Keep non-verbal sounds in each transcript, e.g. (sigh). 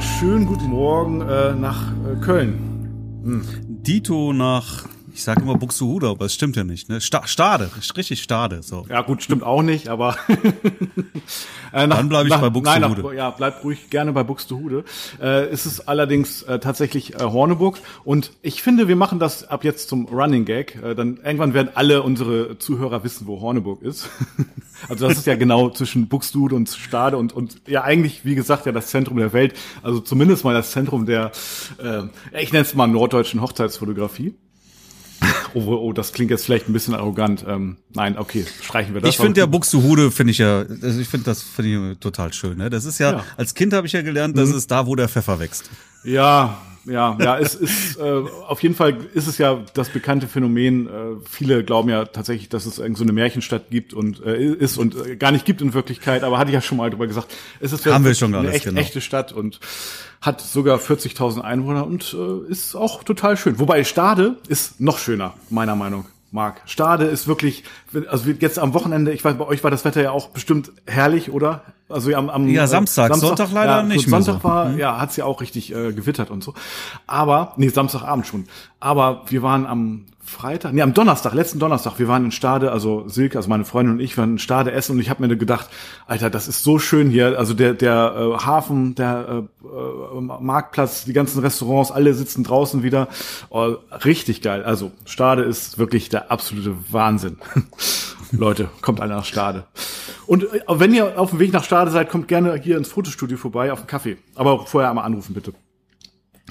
Schönen guten Morgen äh, nach äh, Köln. Hm. Dito nach ich sage immer Buxtehude, aber es stimmt ja nicht. Ne? Sta Stade, richtig Stade. So. Ja gut, stimmt auch nicht, aber (laughs) äh, nach, Dann bleibe ich nach, bei Buxtehude. Nein, nach, ja, bleib ruhig gerne bei Buxtehude. Äh, ist es allerdings äh, tatsächlich äh, Horneburg und ich finde, wir machen das ab jetzt zum Running Gag. Äh, dann irgendwann werden alle unsere Zuhörer wissen, wo Horneburg ist. (laughs) also das ist ja genau zwischen Buxtehude und Stade und und ja eigentlich, wie gesagt, ja das Zentrum der Welt. Also zumindest mal das Zentrum der, äh, ich nenne es mal norddeutschen Hochzeitsfotografie. (laughs) Oh, oh, das klingt jetzt vielleicht ein bisschen arrogant. Ähm, nein, okay, streichen wir das. Ich finde ja Buxtehude finde ich ja, also ich finde das finde ich total schön. Ne? Das ist ja, ja. als Kind habe ich ja gelernt, das mhm. ist da, wo der Pfeffer wächst. Ja, ja, ja, es ist äh, auf jeden Fall ist es ja das bekannte Phänomen. Äh, viele glauben ja tatsächlich, dass es irgend so eine Märchenstadt gibt und äh, ist und äh, gar nicht gibt in Wirklichkeit. Aber hatte ich ja schon mal drüber gesagt. Es ist Haben wir schon eine echt, genau. echte Stadt und hat sogar 40.000 Einwohner und äh, ist auch total schön. Wobei Stade ist noch schöner, meiner Meinung Marc. Stade ist wirklich, also jetzt am Wochenende, ich weiß, bei euch war das Wetter ja auch bestimmt herrlich, oder? Also am, am ja Samstag, Samstag Sonntag leider ja, nicht. Sonntag so. war, mhm. ja, hat's ja auch richtig äh, gewittert und so. Aber nee, Samstagabend schon. Aber wir waren am Freitag, nee, am Donnerstag, letzten Donnerstag, wir waren in Stade, also Silke, also meine Freundin und ich waren in Stade essen und ich habe mir gedacht, Alter, das ist so schön hier, also der der äh, Hafen, der äh, äh, Marktplatz, die ganzen Restaurants, alle sitzen draußen wieder, oh, richtig geil. Also Stade ist wirklich der absolute Wahnsinn. (laughs) Leute, kommt alle nach Stade. Und äh, wenn ihr auf dem Weg nach Stade seid, kommt gerne hier ins Fotostudio vorbei auf den Kaffee. Aber vorher einmal anrufen bitte.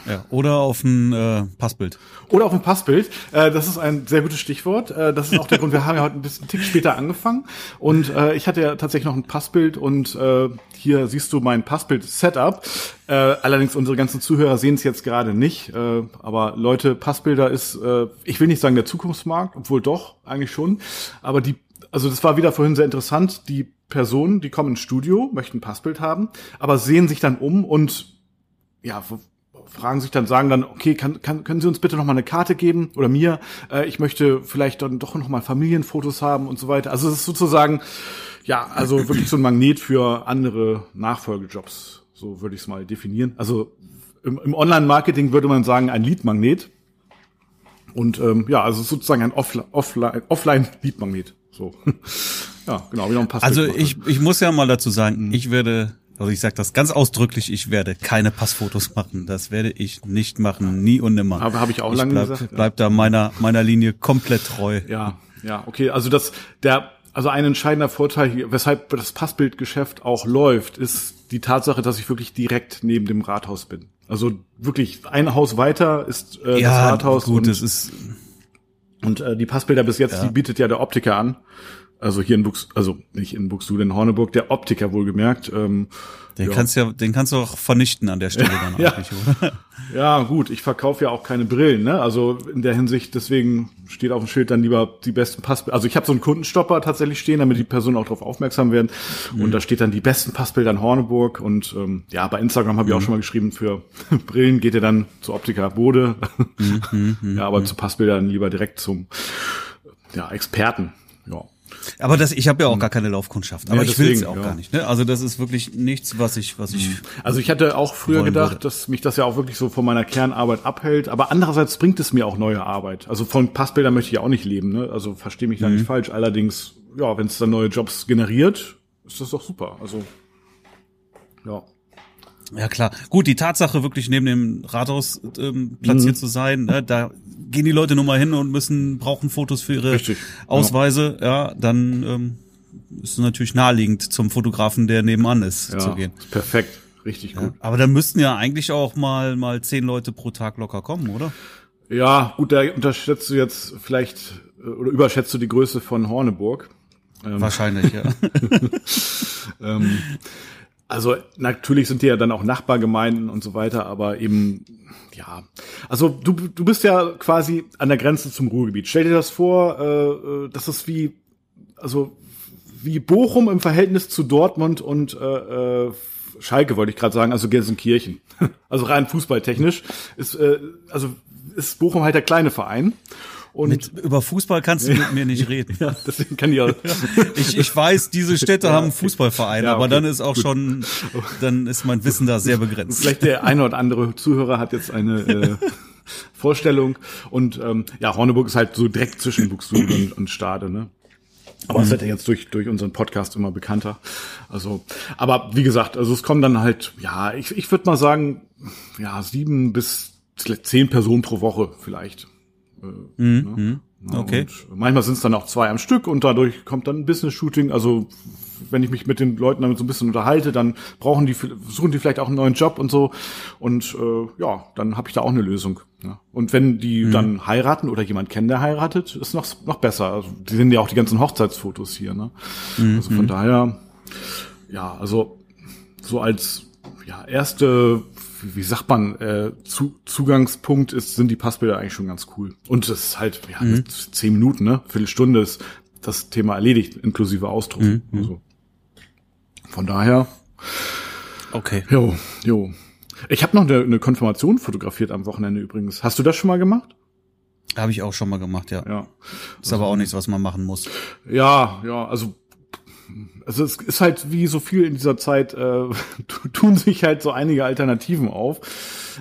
Ja, oder auf ein äh, Passbild. Oder auf ein Passbild. Äh, das ist ein sehr gutes Stichwort. Äh, das ist auch der Grund, wir haben ja heute ein bisschen Tick später angefangen. Und äh, ich hatte ja tatsächlich noch ein Passbild und äh, hier siehst du mein Passbild-Setup. Äh, allerdings unsere ganzen Zuhörer sehen es jetzt gerade nicht. Äh, aber Leute, Passbilder ist, äh, ich will nicht sagen der Zukunftsmarkt, obwohl doch, eigentlich schon. Aber die, also das war wieder vorhin sehr interessant. Die Personen, die kommen ins Studio, möchten ein Passbild haben, aber sehen sich dann um und ja, fragen sich dann, sagen dann, okay, kann, kann, können Sie uns bitte noch mal eine Karte geben oder mir? Äh, ich möchte vielleicht dann doch noch mal Familienfotos haben und so weiter. Also es ist sozusagen, ja, also wirklich so ein Magnet für andere Nachfolgejobs. So würde ich es mal definieren. Also im, im Online-Marketing würde man sagen, ein Lead-Magnet. Und ähm, ja, also sozusagen ein Offline-Lead-Magnet. So. (laughs) ja, genau, wie noch ein Pass Also ich, ich muss ja mal dazu sagen, mhm. ich werde also ich sage das ganz ausdrücklich, ich werde keine Passfotos machen. Das werde ich nicht machen, nie und nimmer. Aber habe ich auch ich lange bleib, gesagt. Bleib da meiner meiner Linie komplett treu. Ja, ja, okay. Also das der also ein entscheidender Vorteil, weshalb das Passbildgeschäft auch läuft, ist die Tatsache, dass ich wirklich direkt neben dem Rathaus bin. Also wirklich ein Haus weiter ist äh, ja, das Rathaus. Gut, und, das ist und äh, die Passbilder bis jetzt, ja. die bietet ja der Optiker an also hier in Bux, also nicht in Buxtehude, in Horneburg, der Optiker wohlgemerkt. Ähm, den ja. kannst ja, den kannst du auch vernichten an der Stelle dann (laughs) ja. eigentlich, oder? (laughs) Ja, gut, ich verkaufe ja auch keine Brillen, ne? Also in der Hinsicht, deswegen steht auf dem Schild dann lieber die besten Passbilder. Also ich habe so einen Kundenstopper tatsächlich stehen, damit die Personen auch darauf aufmerksam werden. Mhm. Und da steht dann die besten Passbilder in Horneburg. Und ähm, ja, bei Instagram habe ich auch mhm. schon mal geschrieben, für (laughs) Brillen geht ihr dann zu Optiker Bode. Mhm, mhm, ja, aber mhm. zu Passbildern lieber direkt zum ja, Experten. Ja. Aber das, ich habe ja auch hm. gar keine Laufkundschaft. Aber ja, ich will es auch ja. gar nicht. Ne? Also das ist wirklich nichts, was ich, was ich. Hm. Also ich hatte auch früher gedacht, würde. dass mich das ja auch wirklich so von meiner Kernarbeit abhält. Aber andererseits bringt es mir auch neue Arbeit. Also von Passbildern möchte ich ja auch nicht leben. Ne? Also verstehe mich da mhm. nicht falsch. Allerdings, ja, wenn es dann neue Jobs generiert, ist das doch super. Also ja. Ja klar. Gut, die Tatsache, wirklich neben dem Rathaus ähm, platziert mhm. zu sein, ne, da gehen die Leute nun mal hin und müssen, brauchen Fotos für ihre Richtig. Ausweise, ja, ja dann ähm, ist es natürlich naheliegend zum Fotografen, der nebenan ist, ja, zu gehen. Perfekt, richtig gut. Ja, aber da müssten ja eigentlich auch mal mal zehn Leute pro Tag locker kommen, oder? Ja, gut, da unterschätzt du jetzt vielleicht äh, oder überschätzt du die Größe von Horneburg. Ähm, Wahrscheinlich, ja. (laughs) ähm, also natürlich sind die ja dann auch Nachbargemeinden und so weiter, aber eben ja. Also du du bist ja quasi an der Grenze zum Ruhrgebiet. Stell dir das vor, äh, äh das ist wie also wie Bochum im Verhältnis zu Dortmund und äh, äh, Schalke wollte ich gerade sagen, also Gelsenkirchen. (laughs) Also rein fußballtechnisch ist äh, also ist Bochum halt der kleine Verein Und mit, über Fußball kannst du mit mir nicht reden. (laughs) Ja, deswegen kann ich auch. ich, ich weiß, diese Städte (laughs) ja, haben einen Fußballverein, ja, okay. aber dann ist auch Gut. schon, dann ist mein Wissen da sehr begrenzt. Vielleicht der eine oder andere Zuhörer hat jetzt eine äh, (laughs) Vorstellung. Und ähm, ja, Horneburg ist halt so direkt zwischen Buxtehude und, und Stade, ne? Aber es mhm. wird ja jetzt durch, durch unseren Podcast immer bekannter. Also, aber wie gesagt, also es kommen dann halt, ja, ich, ich würde mal sagen, ja, sieben bis zehn Personen pro Woche vielleicht. Äh, mhm. ne? Mhm. Okay. Manchmal sind es dann auch zwei am Stück und dadurch kommt dann ein Business-Shooting. Also wenn ich mich mit den Leuten damit so ein bisschen unterhalte, dann brauchen die, suchen die vielleicht auch einen neuen Job und so. Und äh, ja, dann habe ich da auch eine Lösung. Ja. Und wenn die mhm. dann heiraten oder jemand kennen, der heiratet, ist noch noch besser. Also die sind ja auch die ganzen Hochzeitsfotos hier. Ne? Mhm. Also von daher, ja, also so als ja erste wie sagt man, äh, zu, Zugangspunkt ist, sind die Passbilder eigentlich schon ganz cool. Und das ist halt, ja, mhm. zehn Minuten, ne? Viertelstunde ist das Thema erledigt, inklusive Ausdruck. Mhm. Also, von daher. Okay. Jo, jo. Ich habe noch eine, eine Konfirmation fotografiert am Wochenende übrigens. Hast du das schon mal gemacht? Habe ich auch schon mal gemacht, ja. Ja. Ist aber auch nichts, was man machen muss. Ja, ja, also also es ist halt wie so viel in dieser Zeit, äh, (laughs) tun sich halt so einige Alternativen auf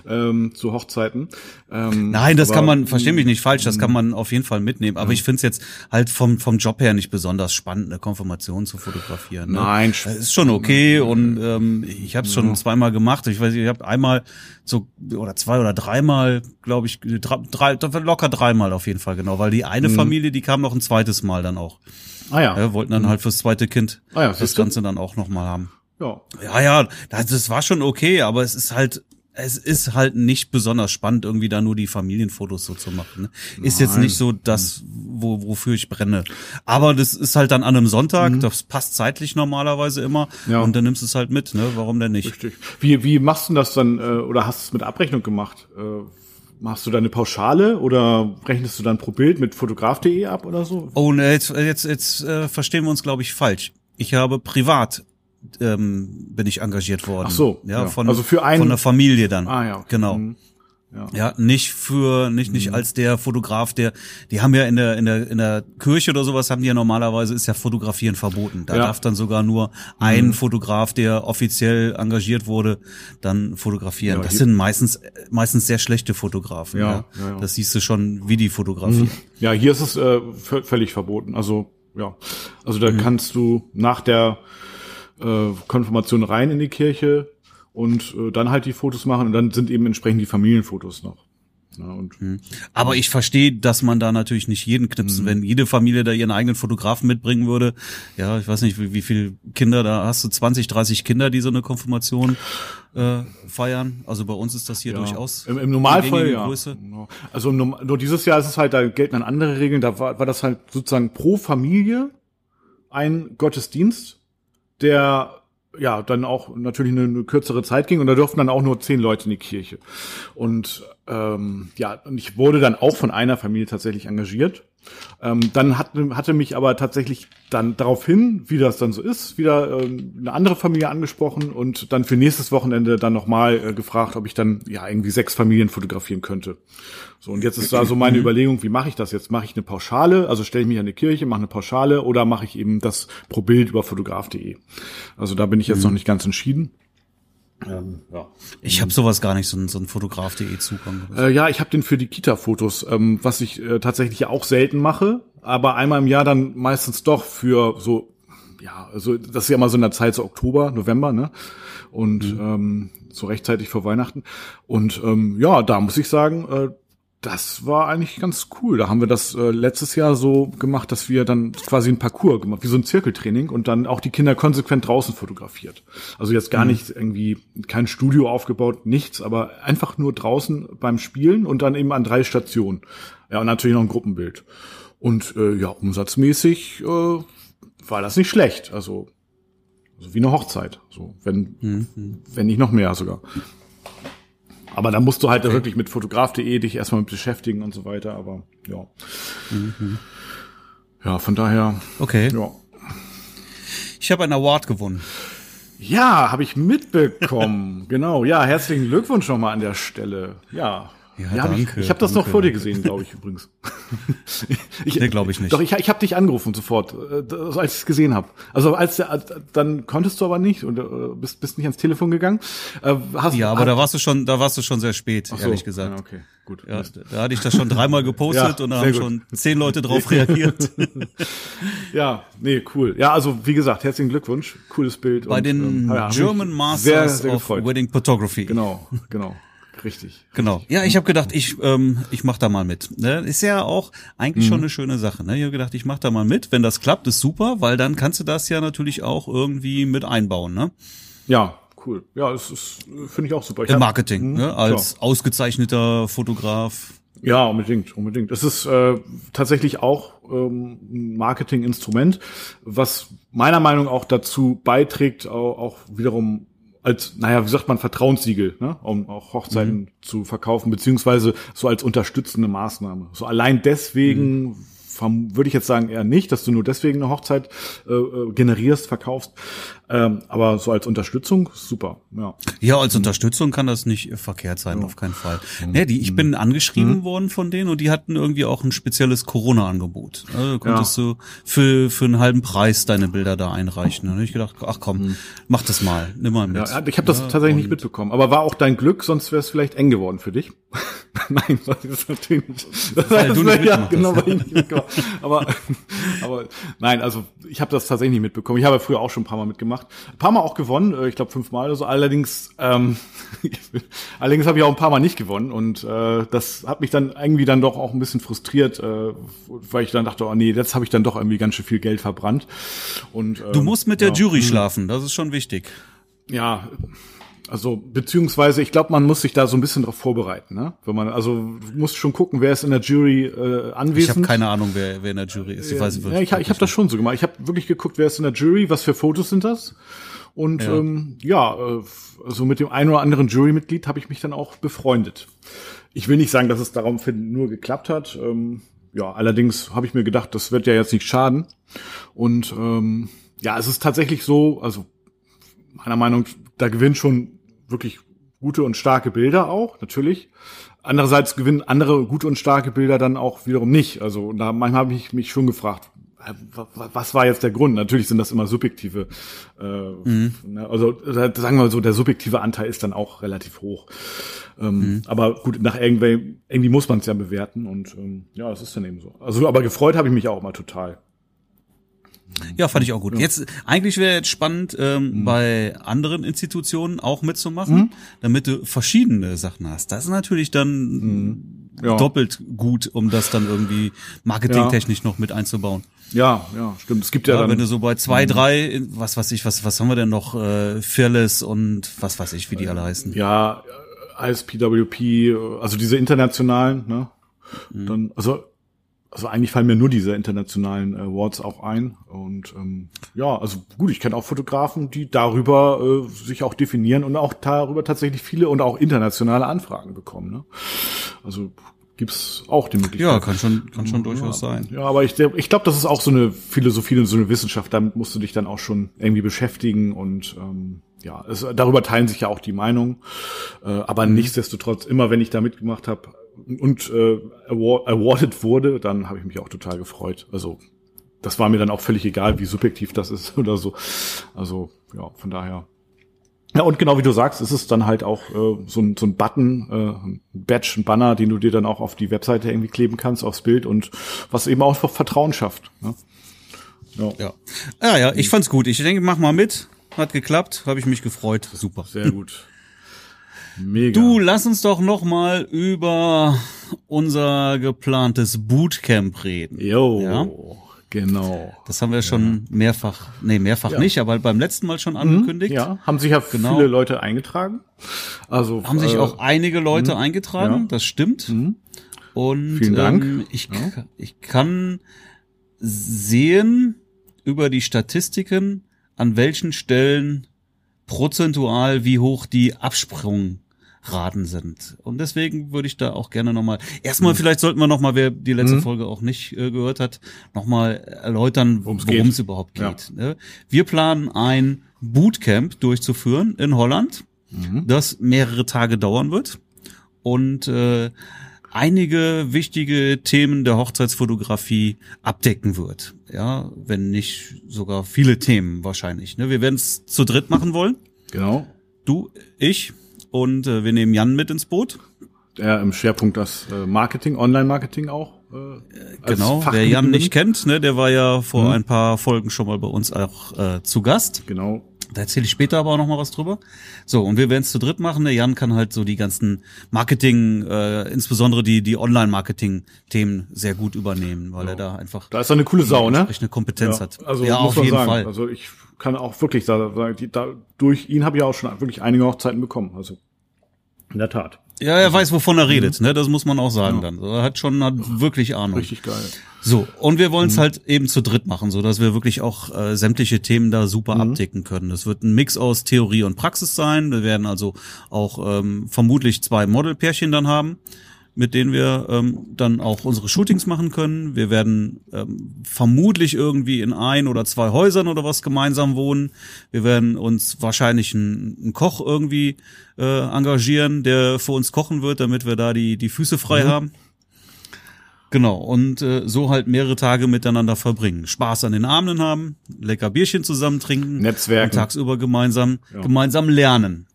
ähm, zu Hochzeiten. Ähm, Nein, das aber, kann man, verstehe mich nicht falsch, das kann man auf jeden Fall mitnehmen. Aber ja. ich finde es jetzt halt vom, vom Job her nicht besonders spannend, eine Konfirmation zu fotografieren. Ne? Nein. Es ist schon okay und ähm, ich habe es schon ja. zweimal gemacht. Ich weiß, ich habe einmal so oder zwei oder dreimal, glaube ich, drei, locker dreimal auf jeden Fall genau, weil die eine mhm. Familie, die kam noch ein zweites Mal dann auch. Ah ja. ja wollten dann halt fürs zweite Kind ah, ja, das Ganze dann auch nochmal haben. Ja. Ja, ja, das, das war schon okay, aber es ist halt, es ist halt nicht besonders spannend, irgendwie da nur die Familienfotos so zu machen. Ne? Ist jetzt nicht so das, wo, wofür ich brenne. Aber das ist halt dann an einem Sonntag, mhm. das passt zeitlich normalerweise immer ja. und dann nimmst du es halt mit, ne? Warum denn nicht? Richtig. Wie, wie machst du das dann, äh, oder hast du es mit Abrechnung gemacht? Äh, Machst du da eine Pauschale oder rechnest du dann pro Bild mit fotograf.de ab oder so? Oh, ne, jetzt, jetzt, jetzt äh, verstehen wir uns, glaube ich, falsch. Ich habe privat ähm, bin ich engagiert worden. Ach so, ja, ja. von also für einen, von der Familie dann. Ah ja, genau. Mhm. Ja. ja, nicht für, nicht, nicht mhm. als der Fotograf, der, die haben ja in der, in der, in der Kirche oder sowas haben die ja normalerweise ist ja Fotografieren verboten. Da ja. darf dann sogar nur ein mhm. Fotograf, der offiziell engagiert wurde, dann fotografieren. Ja, das sind meistens, meistens sehr schlechte Fotografen. Ja, Das siehst du schon, wie die fotografieren. Mhm. Ja, hier ist es äh, völlig verboten. Also, ja. Also da mhm. kannst du nach der äh, Konfirmation rein in die Kirche, und äh, dann halt die Fotos machen und dann sind eben entsprechend die Familienfotos noch. Ja, und, mhm. Aber ich verstehe, dass man da natürlich nicht jeden knipsen, mhm. wenn jede Familie da ihren eigenen Fotografen mitbringen würde. Ja, ich weiß nicht, wie, wie viele Kinder da hast du 20, 30 Kinder, die so eine Konfirmation äh, feiern. Also bei uns ist das hier ja. durchaus. Im, im Normalfall ja. Größe. Also nur dieses Jahr ist es halt, da gelten dann andere Regeln. Da war, war das halt sozusagen pro Familie ein Gottesdienst, der ja, dann auch natürlich eine, eine, kürzere Zeit ging und da durften dann auch nur zehn Leute in die Kirche. Und ähm, ja, und ich wurde dann auch von einer Familie tatsächlich engagiert. Ähm, dann hat, hatte mich aber tatsächlich dann daraufhin, wie das dann so ist, wieder ähm, eine andere Familie angesprochen und dann für nächstes Wochenende dann nochmal äh, gefragt, ob ich dann ja irgendwie sechs Familien fotografieren könnte. So, und jetzt ist da so meine. (laughs) Überlegung, wie mache ich das jetzt? Mache ich eine Pauschale, also stelle ich mich an die Kirche, mache eine Pauschale oder mache ich eben das pro Bild über fotograf.de? Also da bin ich jetzt mhm. noch nicht ganz entschieden. Ähm, ja. Ich habe sowas gar nicht, so ein, so ein Fotograf.de Zugang. Äh, ja, ich habe den für die Kita-Fotos, ähm, was ich äh, tatsächlich auch selten mache, aber einmal im Jahr dann meistens doch für so, ja, also das ist ja mal so in der Zeit so Oktober, November, ne? Und mhm. ähm, so rechtzeitig vor Weihnachten. Und ähm, ja, da muss ich sagen, äh, das war eigentlich ganz cool. Da haben wir das äh, letztes Jahr so gemacht, dass wir dann quasi ein Parcours gemacht, wie so ein Zirkeltraining und dann auch die Kinder konsequent draußen fotografiert. Also jetzt gar mhm. nicht irgendwie kein Studio aufgebaut, nichts, aber einfach nur draußen beim Spielen und dann eben an drei Stationen. Ja, und natürlich noch ein Gruppenbild. Und äh, ja, umsatzmäßig äh, war das nicht schlecht. Also, also wie eine Hochzeit. So, wenn, mhm. wenn nicht noch mehr sogar. Aber da musst du halt okay. wirklich mit fotograf.de dich erstmal mit beschäftigen und so weiter, aber ja. Mhm. Ja, von daher. Okay. Ja. Ich habe einen Award gewonnen. Ja, habe ich mitbekommen. (laughs) genau. Ja, herzlichen Glückwunsch nochmal an der Stelle. Ja. Ja, ja danke. Ich, ich habe das noch vor dir gesehen, glaube ich übrigens. (laughs) ich, nee, glaube ich nicht. Doch, ich, ich habe dich angerufen sofort, äh, als ich es gesehen habe. Also als der, dann konntest du aber nicht und äh, bist, bist nicht ans Telefon gegangen. Äh, hast, ja, aber hat, da warst du schon, da warst du schon sehr spät, so, ehrlich gesagt. Ja, okay, gut. Ja, da hatte ich das schon dreimal gepostet ja, und da haben gut. schon zehn Leute drauf (laughs) reagiert. (laughs) ja, nee, cool. Ja, also wie gesagt, herzlichen Glückwunsch, cooles Bild. Bei und, den ähm, German Masters sehr, sehr of Wedding Photography. Genau, genau. Richtig. Genau. Ja, ich habe gedacht, ich ähm, ich mach da mal mit. Ne? Ist ja auch eigentlich mhm. schon eine schöne Sache. Ne? Ich habe gedacht, ich mach da mal mit. Wenn das klappt, ist super, weil dann kannst du das ja natürlich auch irgendwie mit einbauen. Ne? Ja, cool. Ja, es ist finde ich auch super. Ich Im Marketing, hab, ne? als ja. ausgezeichneter Fotograf. Ja, unbedingt, unbedingt. Es ist äh, tatsächlich auch ähm, ein Marketinginstrument, was meiner Meinung nach auch dazu beiträgt, auch, auch wiederum als, naja, wie sagt man, Vertrauenssiegel, ne? um auch Hochzeiten mhm. zu verkaufen, beziehungsweise so als unterstützende Maßnahme. So allein deswegen mhm würde ich jetzt sagen eher nicht, dass du nur deswegen eine Hochzeit äh, äh, generierst, verkaufst. Ähm, aber so als Unterstützung super, ja. Ja, als Unterstützung kann das nicht verkehrt sein, ja. auf keinen Fall. Mhm. Nee, die, ich bin angeschrieben mhm. worden von denen und die hatten irgendwie auch ein spezielles Corona-Angebot. Also konntest ja. du für, für einen halben Preis deine Bilder da einreichen. Und ich gedacht, ach komm, mhm. mach das mal, nimm mal mit. Ja, ich habe das ja, tatsächlich nicht mitbekommen. Aber war auch dein Glück, sonst wäre es vielleicht eng geworden für dich. (laughs) Nein, das ist natürlich nicht. Das weil du nicht ja, genau, weil ich nicht aber, (laughs) aber nein, also ich habe das tatsächlich nicht mitbekommen. Ich habe früher auch schon ein paar Mal mitgemacht. Ein paar Mal auch gewonnen, äh, ich glaube fünfmal oder so. Allerdings, ähm, (laughs) allerdings habe ich auch ein paar Mal nicht gewonnen. Und äh, das hat mich dann irgendwie dann doch auch ein bisschen frustriert, äh, weil ich dann dachte, oh nee, jetzt habe ich dann doch irgendwie ganz schön viel Geld verbrannt. Und, ähm, du musst mit der ja. Jury schlafen, das ist schon wichtig. Ja, also beziehungsweise ich glaube, man muss sich da so ein bisschen darauf vorbereiten, ne? Wenn man also du musst schon gucken, wer ist in der Jury äh, anwesend. Ich habe keine Ahnung, wer, wer in der Jury ist. Ich weiß nicht, ja, ich, ich habe das schon so gemacht. Ich habe wirklich geguckt, wer ist in der Jury, was für Fotos sind das? Und ja, ähm, ja äh, also mit dem einen oder anderen Jurymitglied habe ich mich dann auch befreundet. Ich will nicht sagen, dass es darum nur geklappt hat. Ähm, ja, allerdings habe ich mir gedacht, das wird ja jetzt nicht schaden. Und ähm, ja, es ist tatsächlich so, also meiner Meinung, da gewinnt schon wirklich gute und starke Bilder auch, natürlich. Andererseits gewinnen andere gute und starke Bilder dann auch wiederum nicht. Also da manchmal habe ich mich schon gefragt, was war jetzt der Grund? Natürlich sind das immer subjektive, äh, mhm. Ne, also sagen wir mal so, der subjektive Anteil ist dann auch relativ hoch. Ähm, mhm. Aber gut, nach irgendwie, irgendwie muss man es ja bewerten und ähm, ja, das ist dann eben so. Also, aber gefreut habe ich mich auch immer total. Ja, fand ich auch gut. Ja. Jetzt eigentlich wäre jetzt spannend, ähm, mhm. bei anderen Institutionen auch mitzumachen, mhm. damit du verschiedene Sachen hast. Das ist natürlich dann mhm. ja. doppelt gut, um das dann irgendwie marketingtechnisch ja. noch mit einzubauen. Ja, ja, stimmt. Es gibt ja, ja dann, wenn du so bei zwei, mhm. drei, was weiß ich, was was haben wir denn noch, äh, Fearless und was weiß ich, wie die alle heißen. Ja, ISPWP, also diese internationalen, ne? Mhm. Dann, also also eigentlich fallen mir nur diese internationalen Awards auch ein. Und ähm, ja, also gut, ich kenne auch Fotografen, die darüber äh, sich auch definieren und auch darüber tatsächlich viele und auch internationale Anfragen bekommen. Ne? Also gibt's auch die Möglichkeit. Ja, kann schon, kann schon durchaus ja. sein. Ja, aber ich, ich glaube, das ist auch so eine Philosophie und so eine Wissenschaft. Damit musst du dich dann auch schon irgendwie beschäftigen und ähm, ja, es, darüber teilen sich ja auch die Meinungen. Äh, aber mhm. nichtsdestotrotz, immer wenn ich da mitgemacht habe, und äh, award, awarded wurde, dann habe ich mich auch total gefreut. Also das war mir dann auch völlig egal, wie subjektiv das ist (laughs) oder so. Also ja, von daher. Ja, und genau wie du sagst, ist es dann halt auch äh, so, ein, so ein Button, äh, ein Badge, ein Banner, den du dir dann auch auf die Webseite irgendwie kleben kannst, aufs Bild und was eben auch Vertrauen schafft. Ne? Ja. ja. Ja, ja, ich fand's gut. Ich denke, mach mal mit. Hat geklappt, habe ich mich gefreut. Super. Sehr gut. Mega. Du, lass uns doch noch mal über unser geplantes Bootcamp reden. Jo, ja? genau. Das haben wir schon ja. mehrfach, nee, mehrfach ja. nicht, aber beim letzten Mal schon angekündigt. Ja, haben sich ja genau. viele Leute eingetragen. Also haben sich äh, auch einige Leute mh. eingetragen, das stimmt. Mhm. Und Vielen Dank. Ähm, ich, ich kann sehen über die Statistiken, an welchen Stellen prozentual, wie hoch die Absprungraten sind. Und deswegen würde ich da auch gerne nochmal, erstmal mhm. vielleicht sollten wir nochmal, wer die letzte mhm. Folge auch nicht äh, gehört hat, nochmal erläutern, worum es überhaupt geht. Ja. Ne? Wir planen ein Bootcamp durchzuführen in Holland, mhm. das mehrere Tage dauern wird. und äh, einige wichtige Themen der Hochzeitsfotografie abdecken wird. Ja, wenn nicht sogar viele Themen wahrscheinlich. Ne? Wir werden es zu dritt machen wollen. Genau. Du, ich und äh, wir nehmen Jan mit ins Boot. Der im Schwerpunkt das äh, Marketing, Online-Marketing auch. Äh, genau, wer Jan nicht kennt, ne, der war ja vor mhm. ein paar Folgen schon mal bei uns auch äh, zu Gast. Genau. Da erzähle ich später aber auch noch mal was drüber. So, und wir werden es zu dritt machen. Der Jan kann halt so die ganzen Marketing, äh, insbesondere die, die Online-Marketing-Themen sehr gut übernehmen, weil ja. er da einfach. Da ist er eine coole Sau, ne? Eine Kompetenz ja, hat. Also ja, auf jeden sagen. Fall. Also ich kann auch wirklich sagen, die, da, durch ihn habe ich auch schon wirklich einige Hochzeiten bekommen. Also in der Tat. Ja, er weiß, wovon er redet, mhm. ne? Das muss man auch sagen ja. dann. Er hat schon hat wirklich Ahnung. Richtig geil. So, und wir wollen es mhm. halt eben zu dritt machen, so dass wir wirklich auch äh, sämtliche Themen da super mhm. abdecken können. Das wird ein Mix aus Theorie und Praxis sein. Wir werden also auch ähm, vermutlich zwei Modelpärchen dann haben mit denen wir ähm, dann auch unsere Shootings machen können. Wir werden ähm, vermutlich irgendwie in ein oder zwei Häusern oder was gemeinsam wohnen. Wir werden uns wahrscheinlich einen, einen Koch irgendwie äh, engagieren, der für uns kochen wird, damit wir da die, die Füße frei mhm. haben. Genau, und äh, so halt mehrere Tage miteinander verbringen. Spaß an den Abenden haben, lecker Bierchen zusammen trinken, Netzwerken. Und tagsüber gemeinsam, ja. gemeinsam lernen.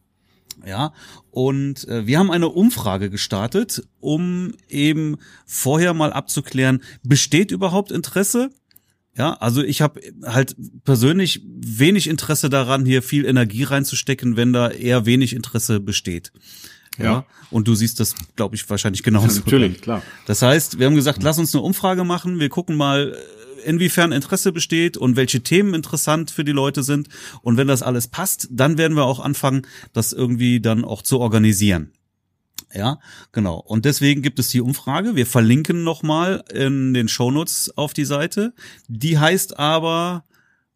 Ja, und äh, wir haben eine Umfrage gestartet, um eben vorher mal abzuklären, besteht überhaupt Interesse? Ja, also ich habe halt persönlich wenig Interesse daran, hier viel Energie reinzustecken, wenn da eher wenig Interesse besteht. Ja. ja. Und du siehst das, glaube ich, wahrscheinlich genauso. Ja, (laughs) natürlich, klar. Das heißt, wir haben gesagt, lass uns eine Umfrage machen. Wir gucken mal, inwiefern Interesse besteht und welche Themen interessant für die Leute sind. Und wenn das alles passt, dann werden wir auch anfangen, das irgendwie dann auch zu organisieren. Ja, genau. Und deswegen gibt es die Umfrage. Wir verlinken nochmal in den Shownotes auf die Seite. Die heißt aber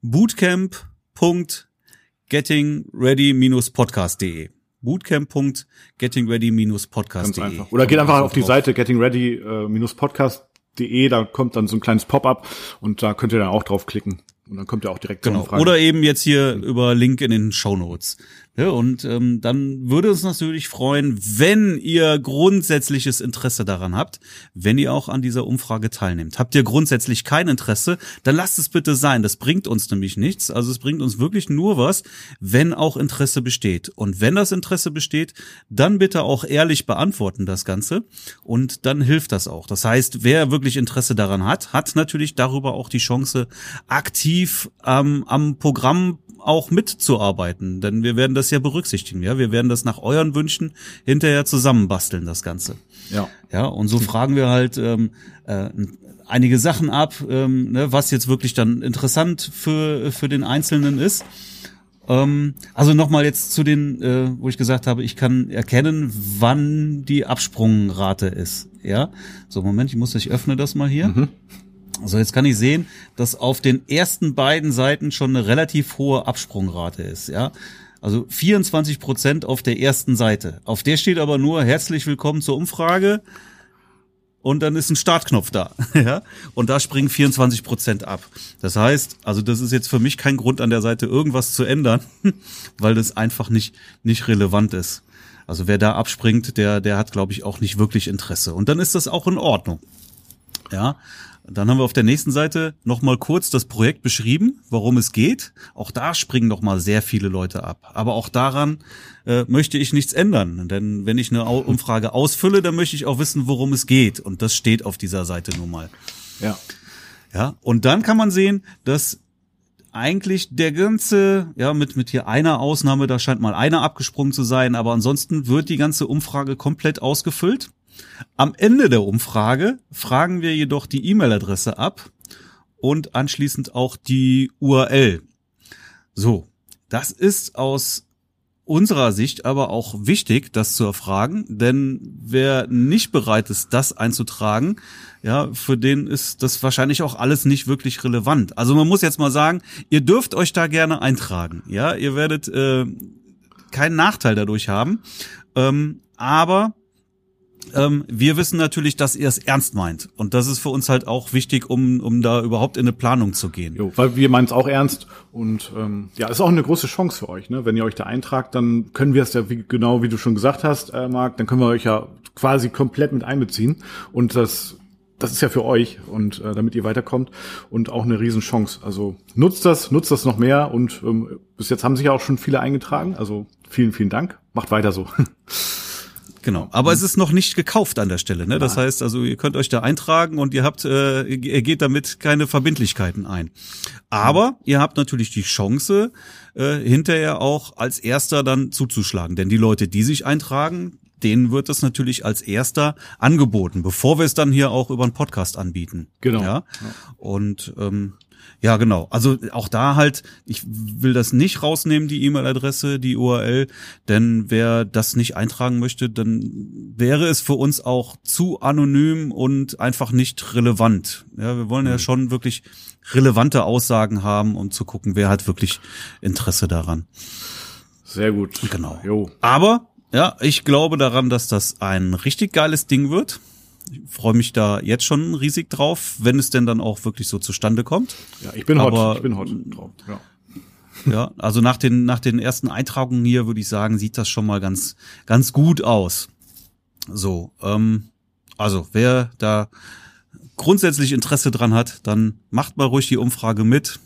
bootcamp.gettingready-podcast.de bootcamp.gettingready-podcast.de Oder geht einfach auf die Seite gettingready-podcast.de de, da kommt dann so ein kleines Pop-up und da könnt ihr dann auch draufklicken. Und dann kommt ihr auch direkt genau. Oder eben jetzt hier über Link in den Show Notes. Ja, und ähm, dann würde es natürlich freuen, wenn ihr grundsätzliches Interesse daran habt, wenn ihr auch an dieser Umfrage teilnehmt. Habt ihr grundsätzlich kein Interesse, dann lasst es bitte sein. Das bringt uns nämlich nichts. Also es bringt uns wirklich nur was, wenn auch Interesse besteht. Und wenn das Interesse besteht, dann bitte auch ehrlich beantworten das Ganze. Und dann hilft das auch. Das heißt, wer wirklich Interesse daran hat, hat natürlich darüber auch die Chance, aktiv ähm, am Programm auch mitzuarbeiten, denn wir werden das ja berücksichtigen, ja, wir werden das nach euren Wünschen hinterher zusammenbasteln, das Ganze. Ja. Ja, und so fragen wir halt ähm, äh, einige Sachen ab, ähm, ne, was jetzt wirklich dann interessant für für den Einzelnen ist. Ähm, also nochmal jetzt zu den, äh, wo ich gesagt habe, ich kann erkennen, wann die Absprungrate ist. Ja, so Moment, ich muss, ich öffne das mal hier. Mhm. Also jetzt kann ich sehen, dass auf den ersten beiden Seiten schon eine relativ hohe Absprungrate ist, ja. Also 24 Prozent auf der ersten Seite. Auf der steht aber nur herzlich willkommen zur Umfrage und dann ist ein Startknopf da, (laughs) ja. Und da springen 24 Prozent ab. Das heißt, also das ist jetzt für mich kein Grund an der Seite irgendwas zu ändern, (laughs) weil das einfach nicht, nicht relevant ist. Also wer da abspringt, der, der hat, glaube ich, auch nicht wirklich Interesse. Und dann ist das auch in Ordnung. Ja, dann haben wir auf der nächsten Seite nochmal kurz das Projekt beschrieben, worum es geht. Auch da springen nochmal sehr viele Leute ab. Aber auch daran äh, möchte ich nichts ändern. Denn wenn ich eine Umfrage ausfülle, dann möchte ich auch wissen, worum es geht. Und das steht auf dieser Seite nun mal. Ja. Ja. Und dann kann man sehen, dass eigentlich der ganze, ja, mit, mit hier einer Ausnahme, da scheint mal einer abgesprungen zu sein, aber ansonsten wird die ganze Umfrage komplett ausgefüllt. Am Ende der Umfrage fragen wir jedoch die E-Mail-Adresse ab und anschließend auch die URL. So, das ist aus unserer Sicht aber auch wichtig, das zu erfragen, denn wer nicht bereit ist, das einzutragen, ja, für den ist das wahrscheinlich auch alles nicht wirklich relevant. Also man muss jetzt mal sagen, ihr dürft euch da gerne eintragen, ja, ihr werdet äh, keinen Nachteil dadurch haben, ähm, aber ähm, wir wissen natürlich, dass ihr es ernst meint. Und das ist für uns halt auch wichtig, um, um da überhaupt in eine Planung zu gehen. Jo, weil wir meinen es auch ernst. Und ähm, ja, ist auch eine große Chance für euch. Ne? Wenn ihr euch da eintragt, dann können wir es ja, wie, genau wie du schon gesagt hast, äh, Marc, dann können wir euch ja quasi komplett mit einbeziehen. Und das das ist ja für euch und äh, damit ihr weiterkommt und auch eine Riesenchance. Also nutzt das, nutzt das noch mehr und ähm, bis jetzt haben sich ja auch schon viele eingetragen. Also vielen, vielen Dank. Macht weiter so. (laughs) Genau, aber es ist noch nicht gekauft an der Stelle. Ne? Das heißt also, ihr könnt euch da eintragen und ihr habt, äh, ihr geht damit keine Verbindlichkeiten ein. Aber ihr habt natürlich die Chance, äh, hinterher auch als Erster dann zuzuschlagen. Denn die Leute, die sich eintragen, denen wird das natürlich als erster angeboten, bevor wir es dann hier auch über einen Podcast anbieten. Genau. Ja? Und ähm, ja, genau. Also auch da halt, ich will das nicht rausnehmen, die E-Mail-Adresse, die URL, denn wer das nicht eintragen möchte, dann wäre es für uns auch zu anonym und einfach nicht relevant. Ja, wir wollen ja mhm. schon wirklich relevante Aussagen haben, um zu gucken, wer hat wirklich Interesse daran. Sehr gut. Genau. Jo. Aber ja, ich glaube daran, dass das ein richtig geiles Ding wird. Ich freue mich da jetzt schon riesig drauf, wenn es denn dann auch wirklich so zustande kommt. Ja, ich bin hot, ich bin hot drauf. Ja. Ja, also nach den, nach den ersten Eintragungen hier würde ich sagen, sieht das schon mal ganz, ganz gut aus. So, ähm, also wer da grundsätzlich Interesse dran hat, dann macht mal ruhig die Umfrage mit.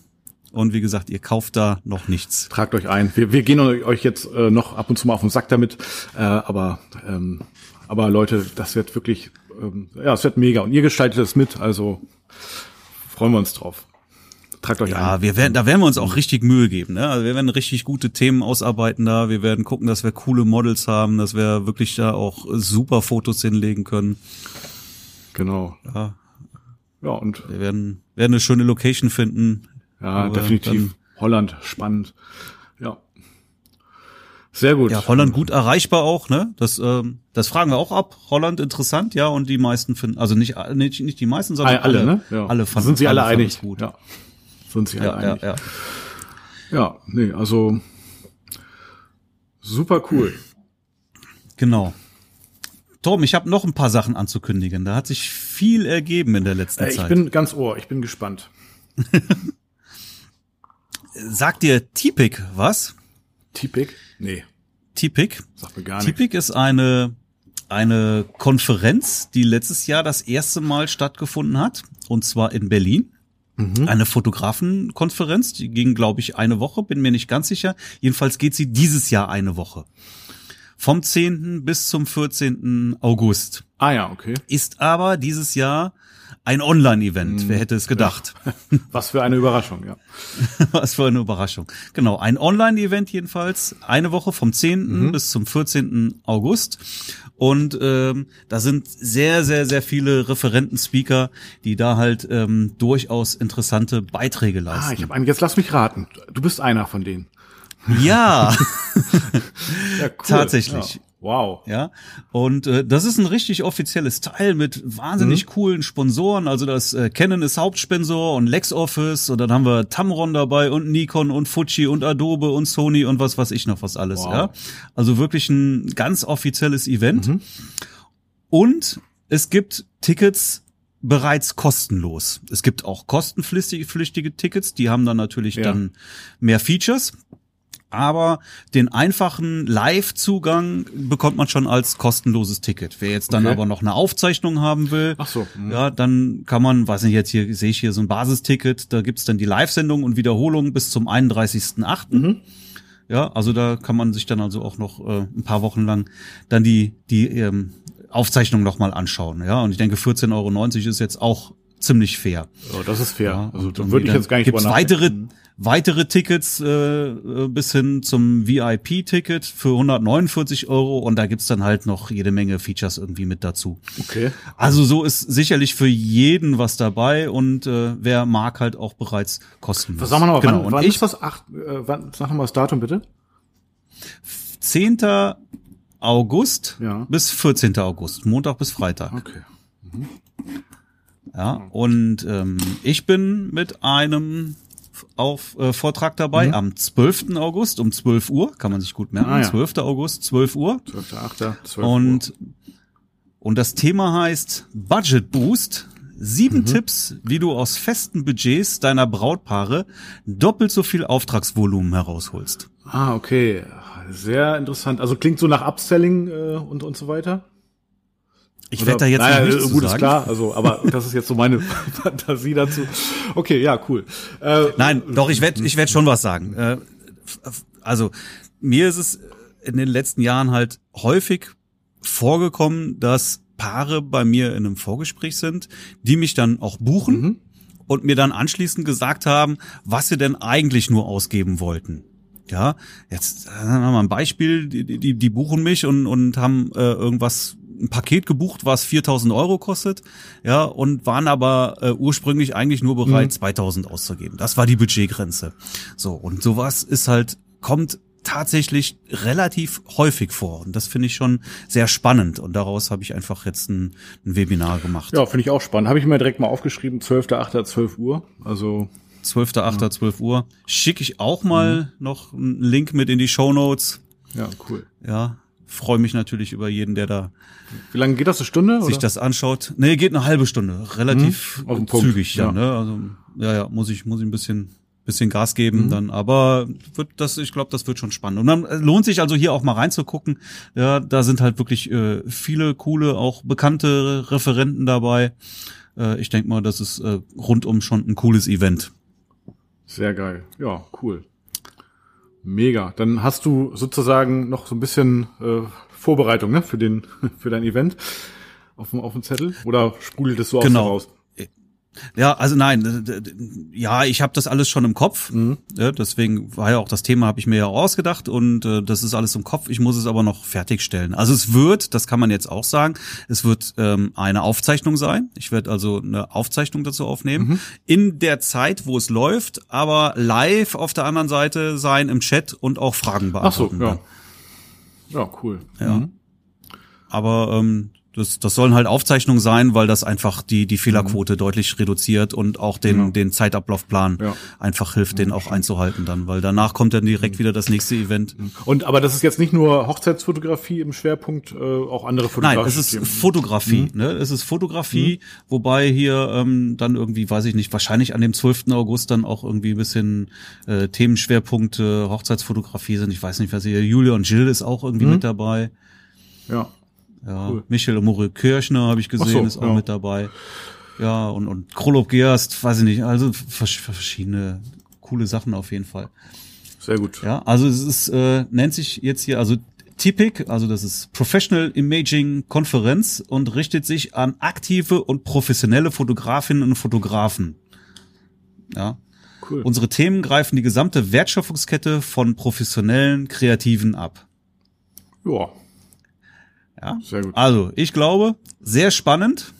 Und wie gesagt, ihr kauft da noch nichts. Tragt euch ein. Wir, wir gehen euch jetzt äh, noch ab und zu mal auf den Sack damit. Äh, aber, ähm, aber Leute, das wird wirklich, ähm, ja, es wird mega. Und ihr gestaltet es mit. Also freuen wir uns drauf. Tragt euch ja, ein. wir werden, da werden wir uns auch richtig Mühe geben. Ne? Also wir werden richtig gute Themen ausarbeiten da. Wir werden gucken, dass wir coole Models haben, dass wir wirklich da auch super Fotos hinlegen können. Genau. Ja. Ja, und wir werden, werden eine schöne Location finden. Ja, definitiv. Holland, spannend. Sehr gut. Ja, Holland gut erreichbar auch, ne? Das, ähm, das fragen wir auch ab. Holland interessant, ja, und die meisten finden, also nicht, nicht, nicht die meisten, sondern alle, alle, ne? ja. alle fanden Sind sie alle, alle einig? Gut. Ja. Sind sie alle ja, einig? Ja, ja. ja, nee, also super cool. Genau. Tom, ich habe noch ein paar Sachen anzukündigen. Da hat sich viel ergeben in der letzten äh, ich Zeit. Ich bin ganz ohr, ich bin gespannt. (laughs) Sagt dir Tipik was? Tipik? Nee. Tipik? Sagt mir gar nichts. Tipik ist eine eine Konferenz, die letztes Jahr das erste Mal stattgefunden hat, und zwar in Berlin. Mhm. Eine Fotografenkonferenz, die ging, glaube ich, eine Woche, bin mir nicht ganz sicher. Jedenfalls geht sie dieses Jahr eine Woche. Vom 10. bis zum 14. August. Ah ja, okay. Ist aber dieses Jahr ein Online-Event. Wer hätte es gedacht? (laughs) Was für eine Überraschung, ja. (laughs) Was für eine Überraschung. Genau, ein Online-Event jedenfalls. Eine Woche vom 10. Mhm. bis zum 14. August. Und ähm, da sind sehr, sehr, sehr viele Referenten-Speaker, die da halt ähm, durchaus interessante Beiträge ah, leisten. Ah, ich habe einen. Jetzt lass mich raten. Du bist einer von denen. Ja, (laughs) ja cool. tatsächlich. Ja. Wow. Ja. Und äh, das ist ein richtig offizielles Teil mit wahnsinnig mhm. coolen Sponsoren. Also das äh, Canon ist Hauptsponsor und LexOffice und dann haben wir Tamron dabei und Nikon und Fuji und Adobe und Sony und was weiß ich noch was alles. Wow. Ja. Also wirklich ein ganz offizielles Event. Mhm. Und es gibt Tickets bereits kostenlos. Es gibt auch kostenpflichtige Tickets, die haben dann natürlich ja. dann mehr Features aber den einfachen Live-Zugang bekommt man schon als kostenloses Ticket. Wer jetzt dann okay. aber noch eine Aufzeichnung haben will, Ach so. Mhm. ja, dann kann man, weiß nicht, jetzt hier sehe ich hier so ein Basisticket, da gibt's dann die Live-Sendung und Wiederholung bis zum 31.8. Mhm. Ja, also da kann man sich dann also auch noch äh, ein paar Wochen lang dann die, die ähm, Aufzeichnung nochmal anschauen. Ja, und ich denke 14,90 Euro ist jetzt auch ziemlich fair. Oh, das ist fair. Ja, also da würde ich jetzt gar nicht gibt's weitere weitere Tickets äh, äh bis hin zum VIP-Ticket für 149 Euro und da gibt's dann halt noch jede Menge Features irgendwie mit dazu. Okay. Also so ist sicherlich für jeden was dabei und äh, wer mag halt auch bereits kostenlos. Was sagen wir noch, genau. wann, wann ich, ist das? Acht, äh, wann, sag noch mal das Datum bitte. 10. August ja. bis 14. August, Montag bis Freitag. Okay. Mhm. Ja, und ähm, ich bin mit einem auf äh, Vortrag dabei mhm. am 12. August um 12 Uhr, kann man sich gut merken. Ah, ja. 12. August, 12 Uhr. 12.8. 12 und, Uhr. Und das Thema heißt Budget Boost. Sieben mhm. Tipps, wie du aus festen Budgets deiner Brautpaare doppelt so viel Auftragsvolumen herausholst. Ah, okay. Sehr interessant. Also klingt so nach Upselling äh, und, und so weiter. Ich werde da jetzt naja, nicht gut ist klar, also aber das ist jetzt so meine (laughs) Fantasie dazu. Okay, ja, cool. Äh, Nein, doch ich werde ich werd schon was sagen. Äh, also mir ist es in den letzten Jahren halt häufig vorgekommen, dass Paare bei mir in einem Vorgespräch sind, die mich dann auch buchen mhm. und mir dann anschließend gesagt haben, was sie denn eigentlich nur ausgeben wollten. Ja, jetzt äh, haben wir mal ein Beispiel, die, die, die buchen mich und, und haben äh, irgendwas ein Paket gebucht, was 4000 Euro kostet, ja, und waren aber äh, ursprünglich eigentlich nur bereit, mhm. 2000 auszugeben. Das war die Budgetgrenze. So, und sowas ist halt, kommt tatsächlich relativ häufig vor. Und das finde ich schon sehr spannend. Und daraus habe ich einfach jetzt ein, ein Webinar gemacht. Ja, finde ich auch spannend. Habe ich mir direkt mal aufgeschrieben, 12.8. 12 Uhr. Also 12.8. Ja. 12 Uhr. Schicke ich auch mal mhm. noch einen Link mit in die Show Notes. Ja, cool. Ja, freue mich natürlich über jeden, der da. Wie lange geht das? Eine Stunde? Sich oder? das anschaut. Nee, geht eine halbe Stunde. Relativ mhm, zügig, ja. ja. Ne? Also, ja, ja, muss ich, muss ich ein bisschen bisschen Gas geben mhm. dann, aber wird das, ich glaube, das wird schon spannend. Und dann äh, lohnt sich also hier auch mal reinzugucken. Ja, da sind halt wirklich äh, viele coole, auch bekannte Referenten dabei. Äh, ich denke mal, das ist äh, rundum schon ein cooles Event. Sehr geil. Ja, cool. Mega. Dann hast du sozusagen noch so ein bisschen äh, Vorbereitung ne, für den (laughs) für dein Event auf dem, auf dem Zettel oder sprudelt es so genau. aus raus? Ja, also nein, ja, ich habe das alles schon im Kopf. Mhm. Ja, deswegen war ja auch das Thema, habe ich mir ja ausgedacht und äh, das ist alles im Kopf. Ich muss es aber noch fertigstellen. Also es wird, das kann man jetzt auch sagen, es wird ähm, eine Aufzeichnung sein. Ich werde also eine Aufzeichnung dazu aufnehmen mhm. in der Zeit, wo es läuft, aber live auf der anderen Seite sein im Chat und auch Fragen beantworten. Ach so, ja. Ja, cool. Ja. Mhm. Aber ähm, das, das sollen halt Aufzeichnungen sein, weil das einfach die, die Fehlerquote mhm. deutlich reduziert und auch den, ja. den Zeitablaufplan ja. einfach hilft, den auch einzuhalten dann, weil danach kommt dann direkt mhm. wieder das nächste Event. Mhm. Und aber das ist jetzt nicht nur Hochzeitsfotografie im Schwerpunkt, äh, auch andere Fotografie. Nein, es ist Themen. Fotografie, mhm. ne? Es ist Fotografie, mhm. wobei hier ähm, dann irgendwie, weiß ich nicht, wahrscheinlich an dem 12. August dann auch irgendwie ein bisschen äh, Themenschwerpunkte Hochzeitsfotografie sind. Ich weiß nicht, was hier. Julia und Jill ist auch irgendwie mhm. mit dabei. Ja. Ja, cool. Michael Murre Kirchner habe ich gesehen, so, ist auch ja. mit dabei. Ja, und, und Krolop Gerst, weiß ich nicht, also verschiedene coole Sachen auf jeden Fall. Sehr gut. Ja, also es ist, äh, nennt sich jetzt hier, also TIPIC, also das ist Professional Imaging Konferenz und richtet sich an aktive und professionelle Fotografinnen und Fotografen. Ja. Cool. Unsere Themen greifen die gesamte Wertschöpfungskette von professionellen Kreativen ab. Ja, ja? Sehr gut. Also, ich glaube, sehr spannend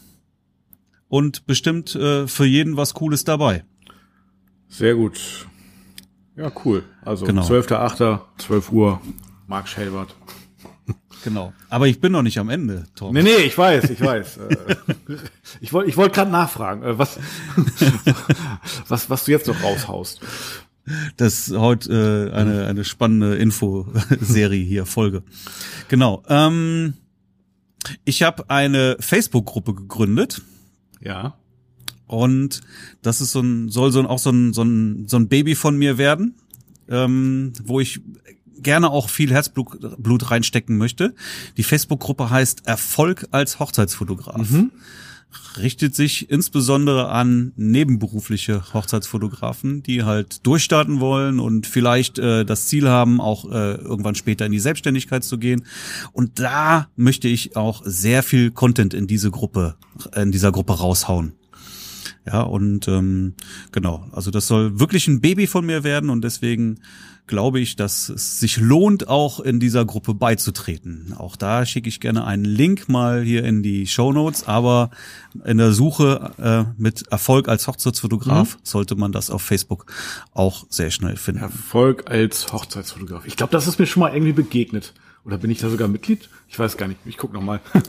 und bestimmt äh, für jeden was Cooles dabei. Sehr gut. Ja, cool. Also genau. 12.8., 12 Uhr, Mark Schelbert. Genau. Aber ich bin noch nicht am Ende, Tom. Nee, nee, ich weiß, ich weiß. Äh, ich wollte ich wollte gerade nachfragen, äh, was, (laughs) was, was du jetzt noch raushaust. Das ist heute äh, eine, eine spannende Infoserie hier, Folge. Genau. Ähm, ich habe eine Facebook-Gruppe gegründet. Ja. Und das ist so ein, soll so ein, auch so ein, so ein, so ein Baby von mir werden, ähm, wo ich gerne auch viel Herzblut Blut reinstecken möchte. Die Facebook-Gruppe heißt Erfolg als Hochzeitsfotograf. Mhm richtet sich insbesondere an nebenberufliche Hochzeitsfotografen, die halt durchstarten wollen und vielleicht äh, das Ziel haben, auch äh, irgendwann später in die Selbstständigkeit zu gehen. Und da möchte ich auch sehr viel Content in diese Gruppe, in dieser Gruppe raushauen. Ja, und ähm, genau, also das soll wirklich ein Baby von mir werden und deswegen glaube ich, dass es sich lohnt, auch in dieser Gruppe beizutreten. Auch da schicke ich gerne einen Link mal hier in die Show Notes, aber in der Suche äh, mit Erfolg als Hochzeitsfotograf mhm. sollte man das auf Facebook auch sehr schnell finden. Erfolg als Hochzeitsfotograf. Ich glaube, das ist mir schon mal irgendwie begegnet. Oder bin ich da sogar Mitglied? Ich weiß gar nicht. Ich guck noch mal. (laughs)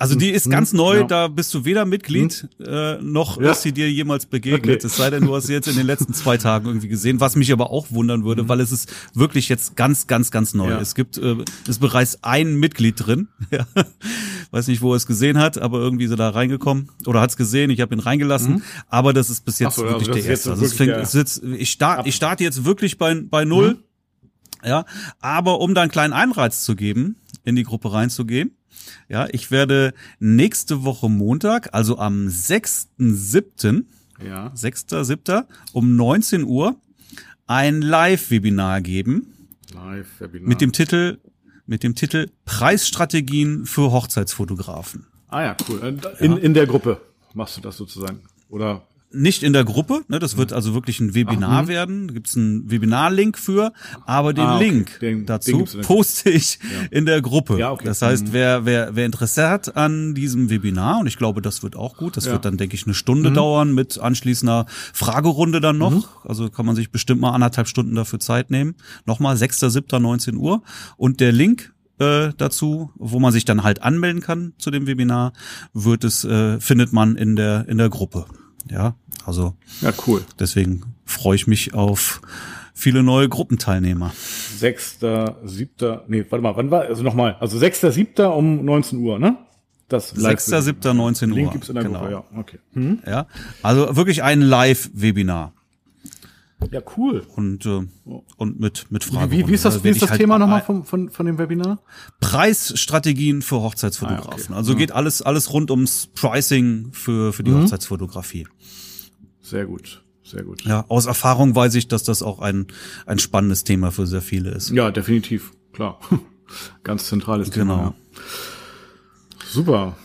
Also die ist ganz neu, ja. da bist du weder Mitglied hm. äh, noch ja. ist sie dir jemals begegnet. Okay. Es sei denn, du hast sie jetzt in den letzten zwei Tagen irgendwie gesehen, was mich aber auch wundern würde, mhm. weil es ist wirklich jetzt ganz, ganz, ganz neu. Ja. Es gibt äh, ist bereits ein Mitglied drin. (laughs) Weiß nicht, wo er es gesehen hat, aber irgendwie ist er da reingekommen oder hat es gesehen. Ich habe ihn reingelassen, mhm. aber das ist bis jetzt so, wirklich also der erste. Also es fängt, es jetzt, ich starte, ich starte jetzt wirklich bei bei null. Mhm. Ja, aber um da einen kleinen Einreiz zu geben, in die Gruppe reinzugehen, ja, ich werde nächste Woche Montag, also am 6.7., ja. 6.7. um 19 Uhr ein Live-Webinar geben. Live-Webinar. Mit dem Titel, mit dem Titel Preisstrategien für Hochzeitsfotografen. Ah ja, cool. Äh, in, ja. in der Gruppe machst du das sozusagen. Oder nicht in der Gruppe, ne, das wird also wirklich ein Webinar Ach, mhm. werden, da gibt's einen Webinar-Link für, aber den ah, okay. Link den, dazu den poste ich ja. in der Gruppe. Ja, okay. Das heißt, mhm. wer, wer, wer Interesse hat an diesem Webinar, und ich glaube, das wird auch gut, das ja. wird dann, denke ich, eine Stunde mhm. dauern mit anschließender Fragerunde dann noch, mhm. also kann man sich bestimmt mal anderthalb Stunden dafür Zeit nehmen. Nochmal, 6.7., 19 Uhr und der Link äh, dazu, wo man sich dann halt anmelden kann zu dem Webinar, wird es äh, findet man in der in der Gruppe. Ja, also. Ja, cool. Deswegen freue ich mich auf viele neue Gruppenteilnehmer. Sechster, siebter, nee, warte mal, wann war, also nochmal, also sechster, siebter um 19 Uhr, ne? Das Sechster, siebter, 19 Uhr. Link gibt's in der genau. Gruppe, ja, okay. Mhm. Ja, also wirklich ein Live-Webinar. Ja, cool. Und, äh, und mit, mit Fragen. Wie, wie ist das, wie ist das halt Thema nochmal von, von, von dem Webinar? Preisstrategien für Hochzeitsfotografen. Ah, okay. Also geht alles, alles rund ums Pricing für, für die mhm. Hochzeitsfotografie. Sehr gut. Sehr gut. Ja, aus Erfahrung weiß ich, dass das auch ein, ein spannendes Thema für sehr viele ist. Ja, definitiv. Klar. (laughs) Ganz zentrales genau. Thema. Ja. Super.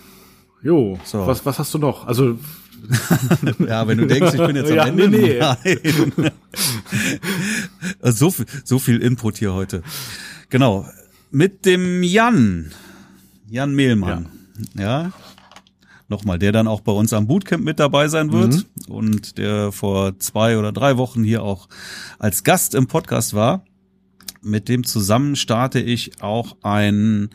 Jo, so. was, was hast du noch? Also (laughs) ja, wenn du denkst, ich bin jetzt am ja, Ende. Nee, nee. Nein. (laughs) so, viel, so viel Input hier heute. Genau. Mit dem Jan. Jan Mehlmann. Ja. ja. Nochmal, der dann auch bei uns am Bootcamp mit dabei sein wird mhm. und der vor zwei oder drei Wochen hier auch als Gast im Podcast war. Mit dem zusammen starte ich auch ein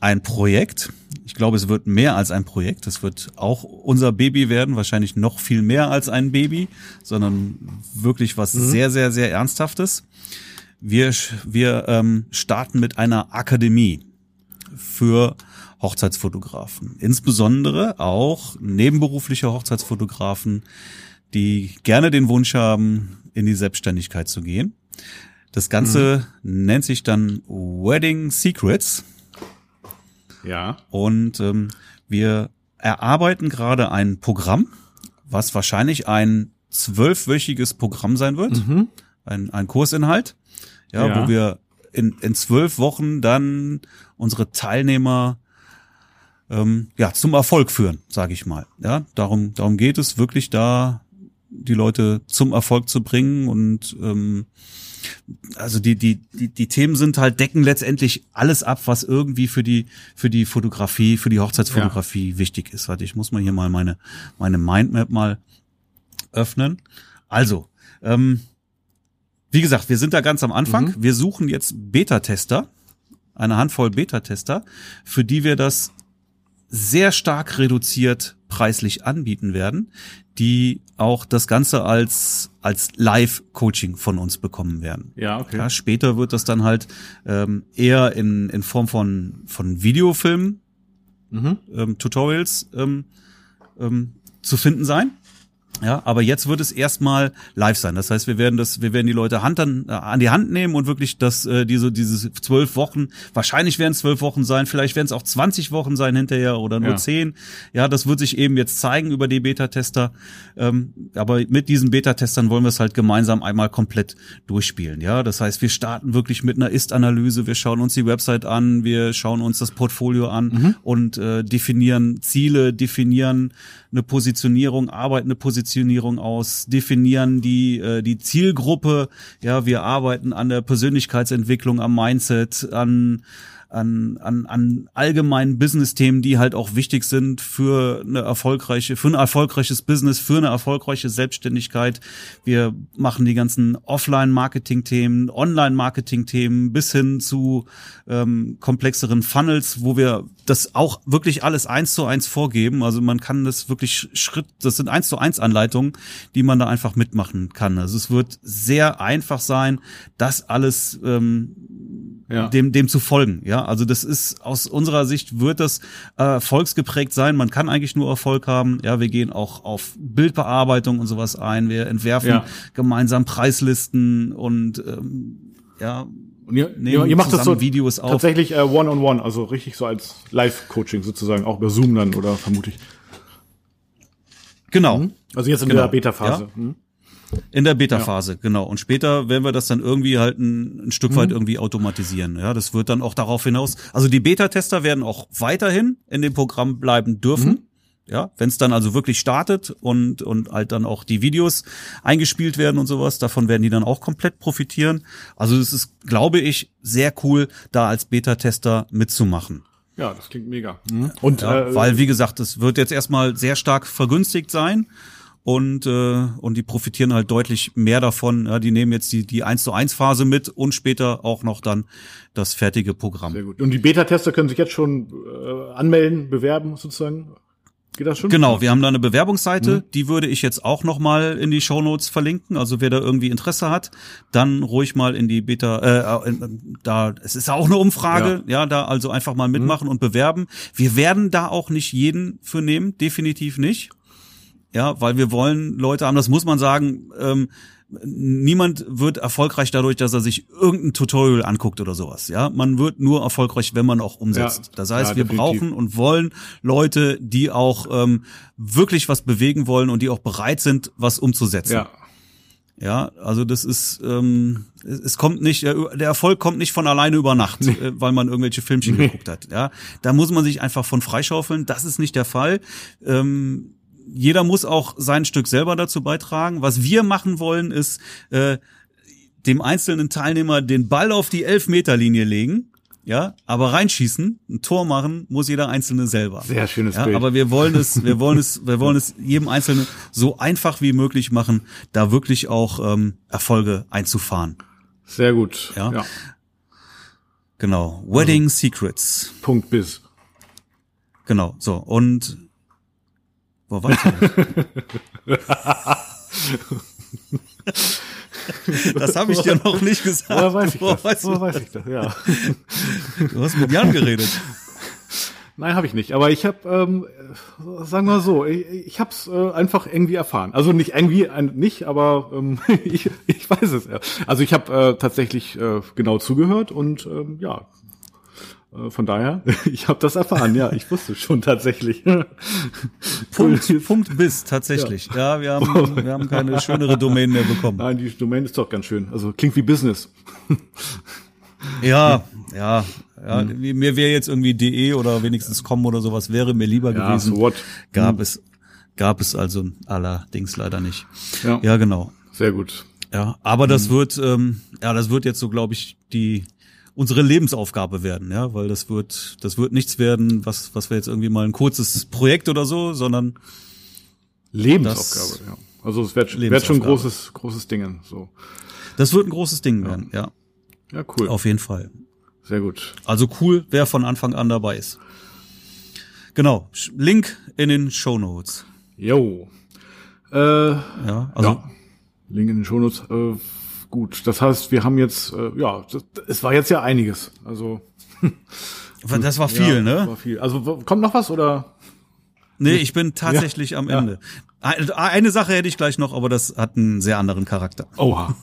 ein Projekt. Ich glaube, es wird mehr als ein Projekt. Es wird auch unser Baby werden, wahrscheinlich noch viel mehr als ein Baby, sondern wirklich was mhm. sehr, sehr, sehr Ernsthaftes. Wir, wir ähm, starten mit einer Akademie für Hochzeitsfotografen. Insbesondere auch nebenberufliche Hochzeitsfotografen, die gerne den Wunsch haben, in die Selbstständigkeit zu gehen. Das Ganze mhm. nennt sich dann Wedding Secrets. Ja. Und ähm, wir erarbeiten gerade ein Programm, was wahrscheinlich ein zwölfwöchiges Programm sein wird, mhm. ein, ein Kursinhalt, ja, ja, wo wir in, in zwölf Wochen dann unsere Teilnehmer ähm, ja zum Erfolg führen, sage ich mal. Ja, darum darum geht es wirklich da die Leute zum Erfolg zu bringen und ähm, also die, die, die, die Themen sind halt, decken letztendlich alles ab, was irgendwie für die, für die Fotografie, für die Hochzeitsfotografie ja. wichtig ist. Warte, ich muss mal hier mal meine, meine Mindmap mal öffnen. Also, ähm, wie gesagt, wir sind da ganz am Anfang. Mhm. Wir suchen jetzt Beta-Tester, eine Handvoll Beta-Tester, für die wir das sehr stark reduziert preislich anbieten werden, die auch das Ganze als als Live-Coaching von uns bekommen werden. Ja, okay. Ja, später wird das dann halt ähm, eher in in Form von von Videofilmen, mhm. ähm, Tutorials ähm, ähm, zu finden sein. Ja, aber jetzt wird es erstmal live sein. Das heißt, wir werden das, wir werden die Leute Hand an, äh, an die Hand nehmen und wirklich das, äh, diese, diese zwölf Wochen, wahrscheinlich werden es zwölf Wochen sein, vielleicht werden es auch 20 Wochen sein hinterher oder nur zehn. Ja. ja, das wird sich eben jetzt zeigen über die Beta-Tester. Ähm, aber mit diesen Beta-Testern wollen wir es halt gemeinsam einmal komplett durchspielen. Ja, das heißt, wir starten wirklich mit einer Ist-Analyse, wir schauen uns die Website an, wir schauen uns das Portfolio an mhm. und äh, definieren Ziele, definieren eine Positionierung, arbeiten eine Positionierung aus, definieren die, äh, die Zielgruppe. Ja, wir arbeiten an der Persönlichkeitsentwicklung, am Mindset, an an, an, an allgemeinen Business-Themen, die halt auch wichtig sind für eine erfolgreiche, für ein erfolgreiches Business, für eine erfolgreiche Selbstständigkeit. Wir machen die ganzen Offline-Marketing-Themen, Online-Marketing-Themen bis hin zu ähm, komplexeren Funnels, wo wir das auch wirklich alles eins zu eins vorgeben. Also man kann das wirklich Schritt, das sind eins zu eins Anleitungen, die man da einfach mitmachen kann. Also es wird sehr einfach sein, das alles ähm, ja. dem, dem zu folgen. Ja, also das ist aus unserer Sicht wird das äh, erfolgsgeprägt sein. Man kann eigentlich nur Erfolg haben. Ja, wir gehen auch auf Bildbearbeitung und sowas ein. Wir entwerfen ja. gemeinsam Preislisten und ähm, ja. Und ihr, ihr, ihr macht das so Videos auf. tatsächlich äh, one on one, also richtig so als Live-Coaching sozusagen, auch über Zoom dann oder vermute ich. Genau. Mhm. Also jetzt in genau. der Beta-Phase. Ja. Mhm. In der Beta-Phase, ja. genau. Und später werden wir das dann irgendwie halt ein, ein Stück mhm. weit irgendwie automatisieren. Ja, das wird dann auch darauf hinaus. Also die Beta-Tester werden auch weiterhin in dem Programm bleiben dürfen. Mhm. Ja, wenn es dann also wirklich startet und und halt dann auch die Videos eingespielt werden und sowas, davon werden die dann auch komplett profitieren. Also es ist, glaube ich, sehr cool, da als Beta-Tester mitzumachen. Ja, das klingt mega. Mhm. Und ja, äh, weil wie gesagt, es wird jetzt erstmal sehr stark vergünstigt sein und äh, und die profitieren halt deutlich mehr davon. Ja, die nehmen jetzt die die 1 zu 1 Phase mit und später auch noch dann das fertige Programm. Sehr gut. Und die Beta-Tester können sich jetzt schon äh, anmelden, bewerben sozusagen. Geht das schon? Genau, wir haben da eine Bewerbungsseite, mhm. die würde ich jetzt auch noch mal in die Shownotes verlinken. Also wer da irgendwie Interesse hat, dann ruhig mal in die Beta, äh, da, es ist auch eine Umfrage, ja, ja da also einfach mal mitmachen mhm. und bewerben. Wir werden da auch nicht jeden für nehmen, definitiv nicht. Ja, weil wir wollen Leute haben, das muss man sagen, ähm, niemand wird erfolgreich dadurch, dass er sich irgendein Tutorial anguckt oder sowas. Ja, man wird nur erfolgreich, wenn man auch umsetzt. Ja, das heißt, ja, wir brauchen und wollen Leute, die auch ähm, wirklich was bewegen wollen und die auch bereit sind, was umzusetzen. Ja. Ja, also das ist, ähm, es kommt nicht, der Erfolg kommt nicht von alleine über Nacht, nee. Äh, weil man irgendwelche Filmchen nee. geguckt hat. Ja, da muss man sich einfach von freischaufeln. Das ist nicht der Fall. Ähm, jeder muss auch sein Stück selber dazu beitragen. Was wir machen wollen, ist äh, dem einzelnen Teilnehmer den Ball auf die Elfmeterlinie legen. Ja, aber reinschießen, ein Tor machen, muss jeder Einzelne selber. Sehr schönes ja, Bild. Aber wir wollen es, wir wollen es, wir wollen es jedem Einzelnen so einfach wie möglich machen, da wirklich auch ähm, Erfolge einzufahren. Sehr gut. Ja. ja. Genau. Wedding also, Secrets. Punkt bis. Genau. So und wo war Das habe ich dir noch nicht gesagt. Woher weiß ich das? Woher weiß ich das? Ja. Du hast mit Jan geredet. Nein, habe ich nicht. Aber ich habe, ähm, sagen wir so, ich, ich habe es äh, einfach irgendwie erfahren. Also nicht irgendwie, ein, nicht, aber ähm, (laughs) ich, ich weiß es. Also ich habe äh, tatsächlich äh, genau zugehört und ähm, ja, von daher, (laughs) ich habe das erfahren, ja, ich wusste schon tatsächlich. (laughs) Punkt, (laughs) Punkt bis, tatsächlich. Ja. ja, wir haben, wir haben keine schönere Domain mehr bekommen. Nein, die Domain ist doch ganz schön. Also klingt wie Business. Ja, ja, ja. Hm. Mir wäre jetzt irgendwie de oder wenigstens com oder sowas wäre mir lieber ja, gewesen. So what? Gab hm. es, gab es also allerdings leider nicht. Ja, ja genau. Sehr gut. Ja, aber das hm. wird, ähm, ja, das wird jetzt so, glaube ich, die unsere Lebensaufgabe werden, ja, weil das wird, das wird nichts werden, was, was wir jetzt irgendwie mal ein kurzes Projekt oder so, sondern Lebensaufgabe, ja. Also es wird, wird schon großes, großes Ding, so. Das wird ein großes Ding werden, ja. Ja, cool. Auf jeden Fall. Sehr gut. Also cool, wer von Anfang an dabei ist. Genau. Link in den Show Notes. Jo. Äh, ja, also. Ja. Link in den Show Notes. Äh, gut. Das heißt, wir haben jetzt, äh, ja, das, es war jetzt ja einiges. Also (laughs) das war viel, ja, ne? War viel. Also kommt noch was oder? Nee, ich bin tatsächlich ja, am Ende. Ja. Eine Sache hätte ich gleich noch, aber das hat einen sehr anderen Charakter. Oha.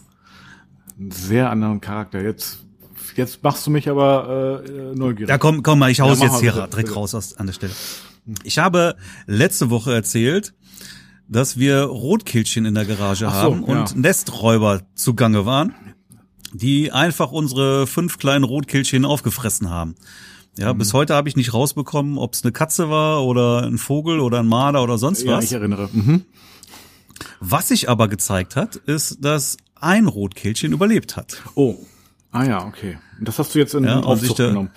Einen sehr anderen Charakter. Jetzt, jetzt machst du mich aber äh, neugierig. Ja, komm, komm mal, ich hau's jetzt hier bitte, direkt bitte. raus aus, an der Stelle. Ich habe letzte Woche erzählt, dass wir Rotkehlchen in der Garage so, haben und ja. Nesträuber zugange waren, die einfach unsere fünf kleinen Rotkehlchen aufgefressen haben. Ja, mhm. bis heute habe ich nicht rausbekommen, ob es eine Katze war oder ein Vogel oder ein Marder oder sonst ja, was. ich erinnere. Mhm. Was sich aber gezeigt hat, ist, dass ein Rotkehlchen überlebt hat. Oh. Ah ja, okay. Das hast du jetzt in ja, Aufzucht genommen.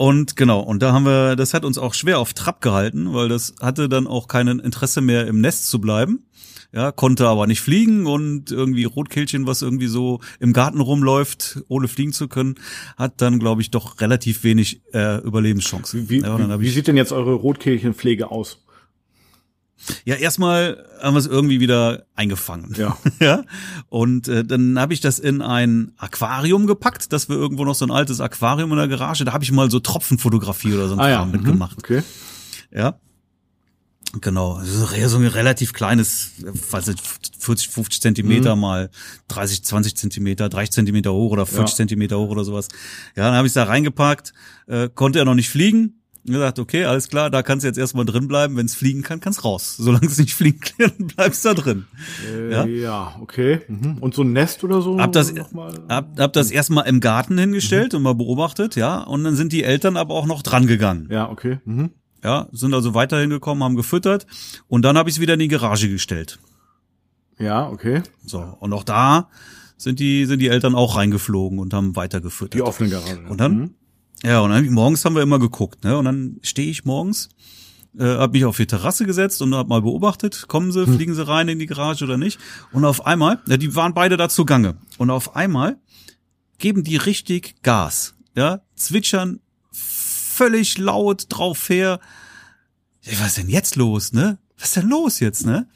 Und genau, und da haben wir, das hat uns auch schwer auf Trab gehalten, weil das hatte dann auch keinen Interesse mehr im Nest zu bleiben. Ja, konnte aber nicht fliegen und irgendwie Rotkehlchen, was irgendwie so im Garten rumläuft, ohne fliegen zu können, hat dann, glaube ich, doch relativ wenig äh, Überlebenschance. Wie, ja, wie, wie sieht denn jetzt eure Rotkehlchenpflege aus? Ja, erstmal haben wir es irgendwie wieder eingefangen. Ja. (laughs) ja. Und äh, dann habe ich das in ein Aquarium gepackt, dass wir irgendwo noch so ein altes Aquarium in der Garage, da habe ich mal so Tropfenfotografie oder so ein ah, Kram ja. mitgemacht. Mhm. Okay. Ja. Genau, so so ein relativ kleines, was ist 40, 50 Zentimeter Mhm. mal 30, 20 Zentimeter, 30 Zentimeter hoch oder 40 Ja. Zentimeter hoch oder sowas. Ja, dann habe ich da reingepackt, äh, konnte er noch nicht fliegen. Und gesagt, okay, alles klar, da kannst du jetzt erstmal drin bleiben. Wenn es fliegen kann, kann's raus. Solange es nicht fliegen kann, (laughs) bleibst da drin. Äh, Ja. ja. okay. Mhm. Und so ein Nest oder so? Hab das, hab, hab das erstmal im Garten hingestellt und mal beobachtet, ja. Und dann sind die Eltern aber auch noch dran gegangen. Ja, okay. Mhm. Ja, sind also weiterhin gekommen, haben gefüttert und dann habe ich es wieder in die Garage gestellt. Ja, okay. So, und auch da sind die, sind die Eltern auch reingeflogen und haben weiter gefüttert. Die offene Garage. Und dann, Mhm. Ja, und dann morgens haben wir immer geguckt, ne? Und dann stehe ich morgens, äh, habe mich auf die Terrasse gesetzt und habe mal beobachtet, kommen sie, fliegen sie rein in die Garage oder nicht? Und auf einmal, ja, die waren beide da zugange. Und auf einmal geben die richtig Gas, ja, zwitschern völlig laut drauf her. Ja, was ist denn jetzt los, ne? Was ist denn los jetzt, ne?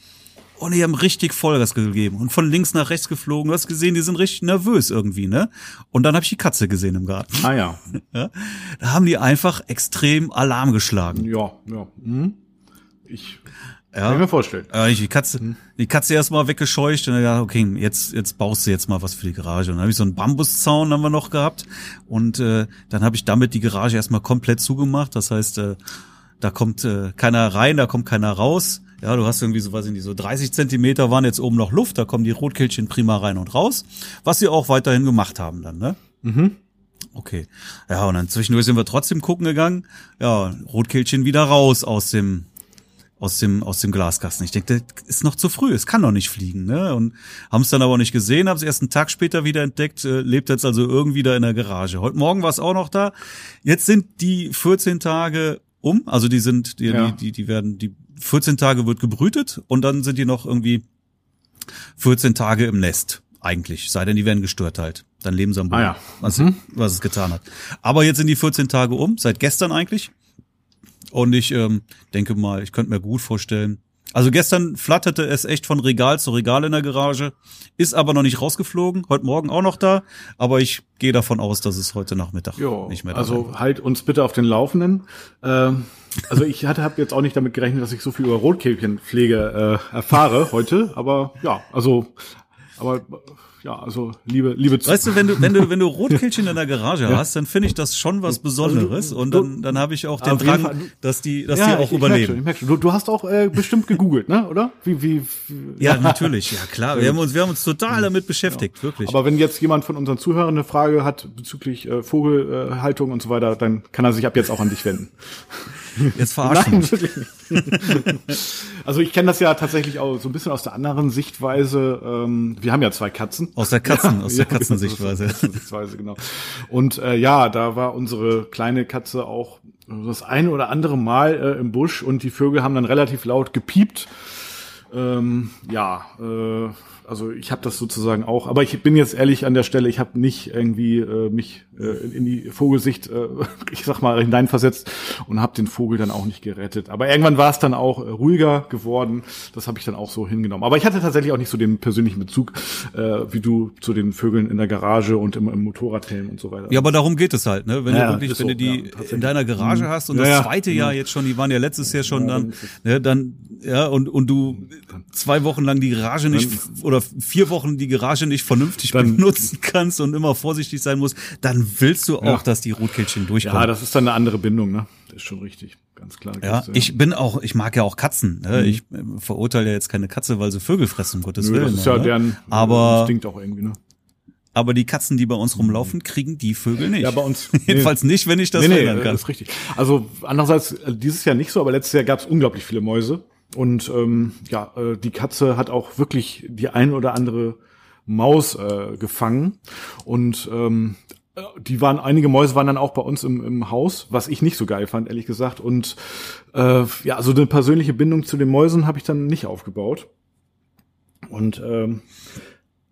Und die haben richtig Vollgas gegeben und von links nach rechts geflogen. Du hast gesehen, die sind richtig nervös irgendwie, ne? Und dann habe ich die Katze gesehen im Garten. Ah ja. (laughs) Ja? Da haben die einfach extrem Alarm geschlagen. Ja, ja. Mhm. Ich kann Ja. mir vorstellen. Äh, ich die Katze, die Katze erstmal weggescheucht und dann gedacht, okay, jetzt, jetzt baust du jetzt mal was für die Garage. Und dann habe ich so einen Bambuszaun haben wir noch gehabt und äh, dann habe ich damit die Garage erstmal komplett zugemacht. Das heißt, äh, da kommt äh, keiner rein, da kommt keiner raus. Ja, du hast irgendwie so, weiß ich nicht, so 30 Zentimeter waren jetzt oben noch Luft, da kommen die Rotkehlchen prima rein und raus, was sie auch weiterhin gemacht haben dann, ne? Mhm. Okay. Ja, und dann zwischendurch sind wir trotzdem gucken gegangen. Ja, Rotkehlchen wieder raus aus dem aus dem aus dem Glaskasten. Ich denke, das ist noch zu früh, es kann noch nicht fliegen, ne? Und haben es dann aber nicht gesehen, haben es erst einen Tag später wieder entdeckt, äh, lebt jetzt also irgendwie da in der Garage. Heute Morgen war es auch noch da. Jetzt sind die 14 Tage um, also die sind die Ja. die, die die werden die 14 Tage wird gebrütet und dann sind die noch irgendwie 14 Tage im Nest eigentlich, sei denn die werden gestört halt. Dann leben sie am Boden, Ah ja. was, was es getan hat. Aber jetzt sind die 14 Tage um, seit gestern eigentlich. Und ich ähm, denke mal, ich könnte mir gut vorstellen. Also gestern flatterte es echt von Regal zu Regal in der Garage, ist aber noch nicht rausgeflogen, heute Morgen auch noch da, aber ich gehe davon aus, dass es heute Nachmittag Jo, nicht mehr da sein also wird. halt uns bitte auf den Laufenden. Ähm, also ich hatte habe jetzt auch nicht damit gerechnet, dass ich so viel über Rotkehlchenpflege äh, erfahre heute, aber ja, also aber ja, also liebe liebe Zu- Weißt du, wenn du, wenn du, wenn du Rotkehlchen (laughs) in der Garage hast, dann finde ich das schon was Besonderes. Und dann, dann habe ich auch den Drang, Fall. dass die, dass ja, die auch ich, ich merk überleben. schon, ich merk schon. Du, du hast auch äh, bestimmt gegoogelt, ne, oder? Wie wie, wie Ja, natürlich, ja klar. Wir haben uns, wir haben uns total damit beschäftigt, wirklich. Aber wenn jetzt jemand von unseren Zuhörern eine Frage hat bezüglich äh, Vogelhaltung äh, und so weiter, dann kann er sich ab jetzt auch an dich wenden. (laughs) Jetzt verarschen wir Nein. (laughs) Also ich kenne das ja tatsächlich auch so ein bisschen aus der anderen Sichtweise. Ähm, wir haben ja zwei Katzen. Aus der Katzen, (laughs) aus der Ja, (laughs) Katzensichtweise. aus der Katzensichtweise, genau. Und äh, ja, da war unsere kleine Katze auch das eine oder andere Mal äh, im Busch und die Vögel haben dann relativ laut gepiept. Ähm, ja, äh, also ich habe das sozusagen auch, aber ich bin jetzt ehrlich an der Stelle, ich habe nicht irgendwie äh, mich in, in die Vogelsicht, äh, (laughs) ich sag mal, hineinversetzt und habe den Vogel dann auch nicht gerettet. Aber irgendwann war es dann auch äh, ruhiger geworden. Das habe ich dann auch so hingenommen. Aber ich hatte tatsächlich auch nicht so den persönlichen Bezug äh, wie du zu den Vögeln in der Garage und im, im Motorradhelm und so weiter. Ja, aber darum geht es halt, ne? Wenn Ja, du wirklich, wenn so, du die ja, in deiner Garage hast und Ja, das zweite Jahr jetzt schon, die waren ja letztes Jahr schon dann, ne, dann, ja, und, und du zwei Wochen lang die Garage nicht, oder vier Wochen die Garage nicht vernünftig benutzen kannst und immer vorsichtig sein musst, dann willst du auch, Ja. dass die Rotkehlchen durchkommen. ja, das ist dann eine andere Bindung, ne? Das ist schon richtig, ganz klar. Ja, äh, ich bin auch, ich mag ja auch Katzen. Ne? Ich äh, verurteile ja jetzt keine Katze, weil sie Vögel fressen, um Gottes nö, Willen. das ist ja ne? deren aber, Instinkt auch irgendwie, ne? aber die Katzen, die bei uns rumlaufen, kriegen die Vögel nicht. Ja, bei uns- (laughs) Jedenfalls nicht, wenn ich das nee, nee, verhindern kann. das ist richtig. Also andererseits, äh, dieses Jahr nicht so, aber letztes Jahr gab es unglaublich viele Mäuse. Und ähm, ja, äh, die Katze hat auch wirklich die ein oder andere Maus äh, gefangen. Und ähm, die waren, einige Mäuse waren dann auch bei uns im, im Haus, was ich nicht so geil fand, ehrlich gesagt. Und äh, ja, also eine persönliche Bindung zu den Mäusen habe ich dann nicht aufgebaut. Und ähm,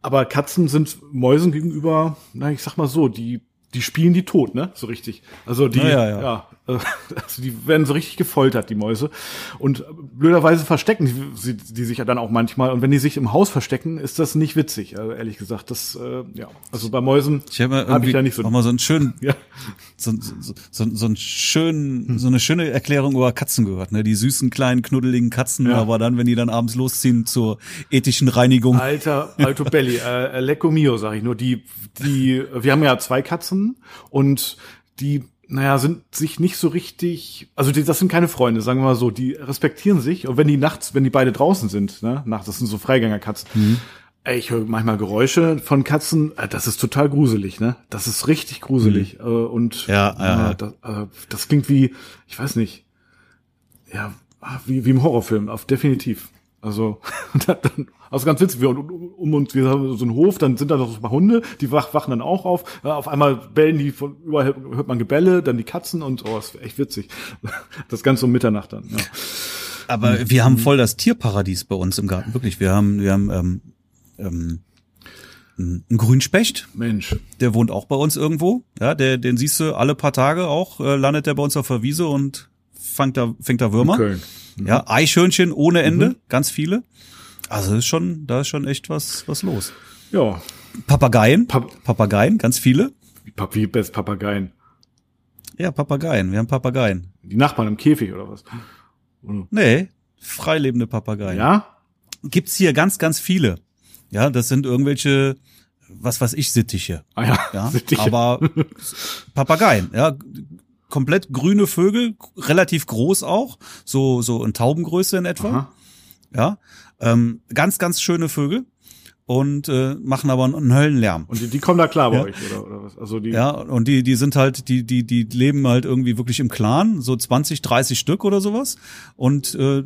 aber Katzen sind Mäusen gegenüber, na, ich sag mal so, die die spielen die tot, ne? So richtig. Also die, ja, ja, ja. Äh, (laughs) also die werden so richtig gefoltert, die Mäuse. Und blöderweise verstecken die, die sich ja dann auch manchmal. Und wenn die sich im Haus verstecken, ist das nicht witzig, also ehrlich gesagt. Das, äh, ja, also bei Mäusen ich habe hab ich ja nicht so. Auch mal so einen schönen, (laughs) ja. so, so, so, so, einen schönen, hm. so eine schöne Erklärung über Katzen gehört, ne? Die süßen kleinen knuddeligen Katzen, ja. aber dann, wenn die dann abends losziehen zur ethischen Reinigung. Alter, Alto Belli, (laughs) äh, Lecco Mio, sag ich nur. Die, die, wir haben ja zwei Katzen und die naja, sind sich nicht so richtig, also die, das sind keine Freunde, sagen wir mal so, die respektieren sich und wenn die nachts, wenn die beide draußen sind, ne, nachts, das sind so Freigängerkatzen, mhm. ey, ich höre manchmal Geräusche von Katzen, äh, das ist total gruselig, ne, das ist richtig gruselig mhm. äh, und ja, ja, äh, das, äh, das klingt wie, ich weiß nicht, ja, wie, wie im Horrorfilm, auf definitiv. Also (laughs) dann, also ganz witzig, wir um, um uns, wir haben so einen Hof, dann sind da noch so ein paar Hunde, die wach, wachen dann auch auf. Ja, auf einmal bellen die von überall hört man Gebälle, dann die Katzen und oh, ist echt witzig. (laughs) Das Ganze um Mitternacht dann. Ja. Aber mhm. wir haben voll das Tierparadies bei uns im Garten, wirklich. Wir haben, wir haben ähm, ähm, ein Grünspecht. Mensch. Der wohnt auch bei uns irgendwo. Ja, der, den siehst du alle paar Tage auch, äh, landet der bei uns auf der Wiese und fängt da, fängt da Würmer. In Köln. Mhm. Ja, Eichhörnchen ohne Ende, mhm. ganz viele. Also ist schon, da ist schon echt was, was los. Ja. Papageien, Pap Papageien, ganz viele. Wie, wie best Papageien? Ja, Papageien, wir haben Papageien. Die Nachbarn im Käfig oder was? Oder? Nee, freilebende Papageien. Ja? Gibt's hier ganz, ganz viele. Ja, das sind irgendwelche, was weiß ich, Sittiche. Ah ja, ja (laughs) Sittiche. aber (laughs) Papageien, ja, komplett grüne Vögel, relativ groß auch, so so in Taubengröße in etwa. Aha. Ja, ähm, ganz, ganz schöne Vögel und äh, machen aber einen Höllenlärm. Und die, die kommen da klar bei ja. euch oder, oder was? Also die Ja, und die die sind halt die die die leben halt irgendwie wirklich im Clan, so 20, 30 Stück oder sowas und äh,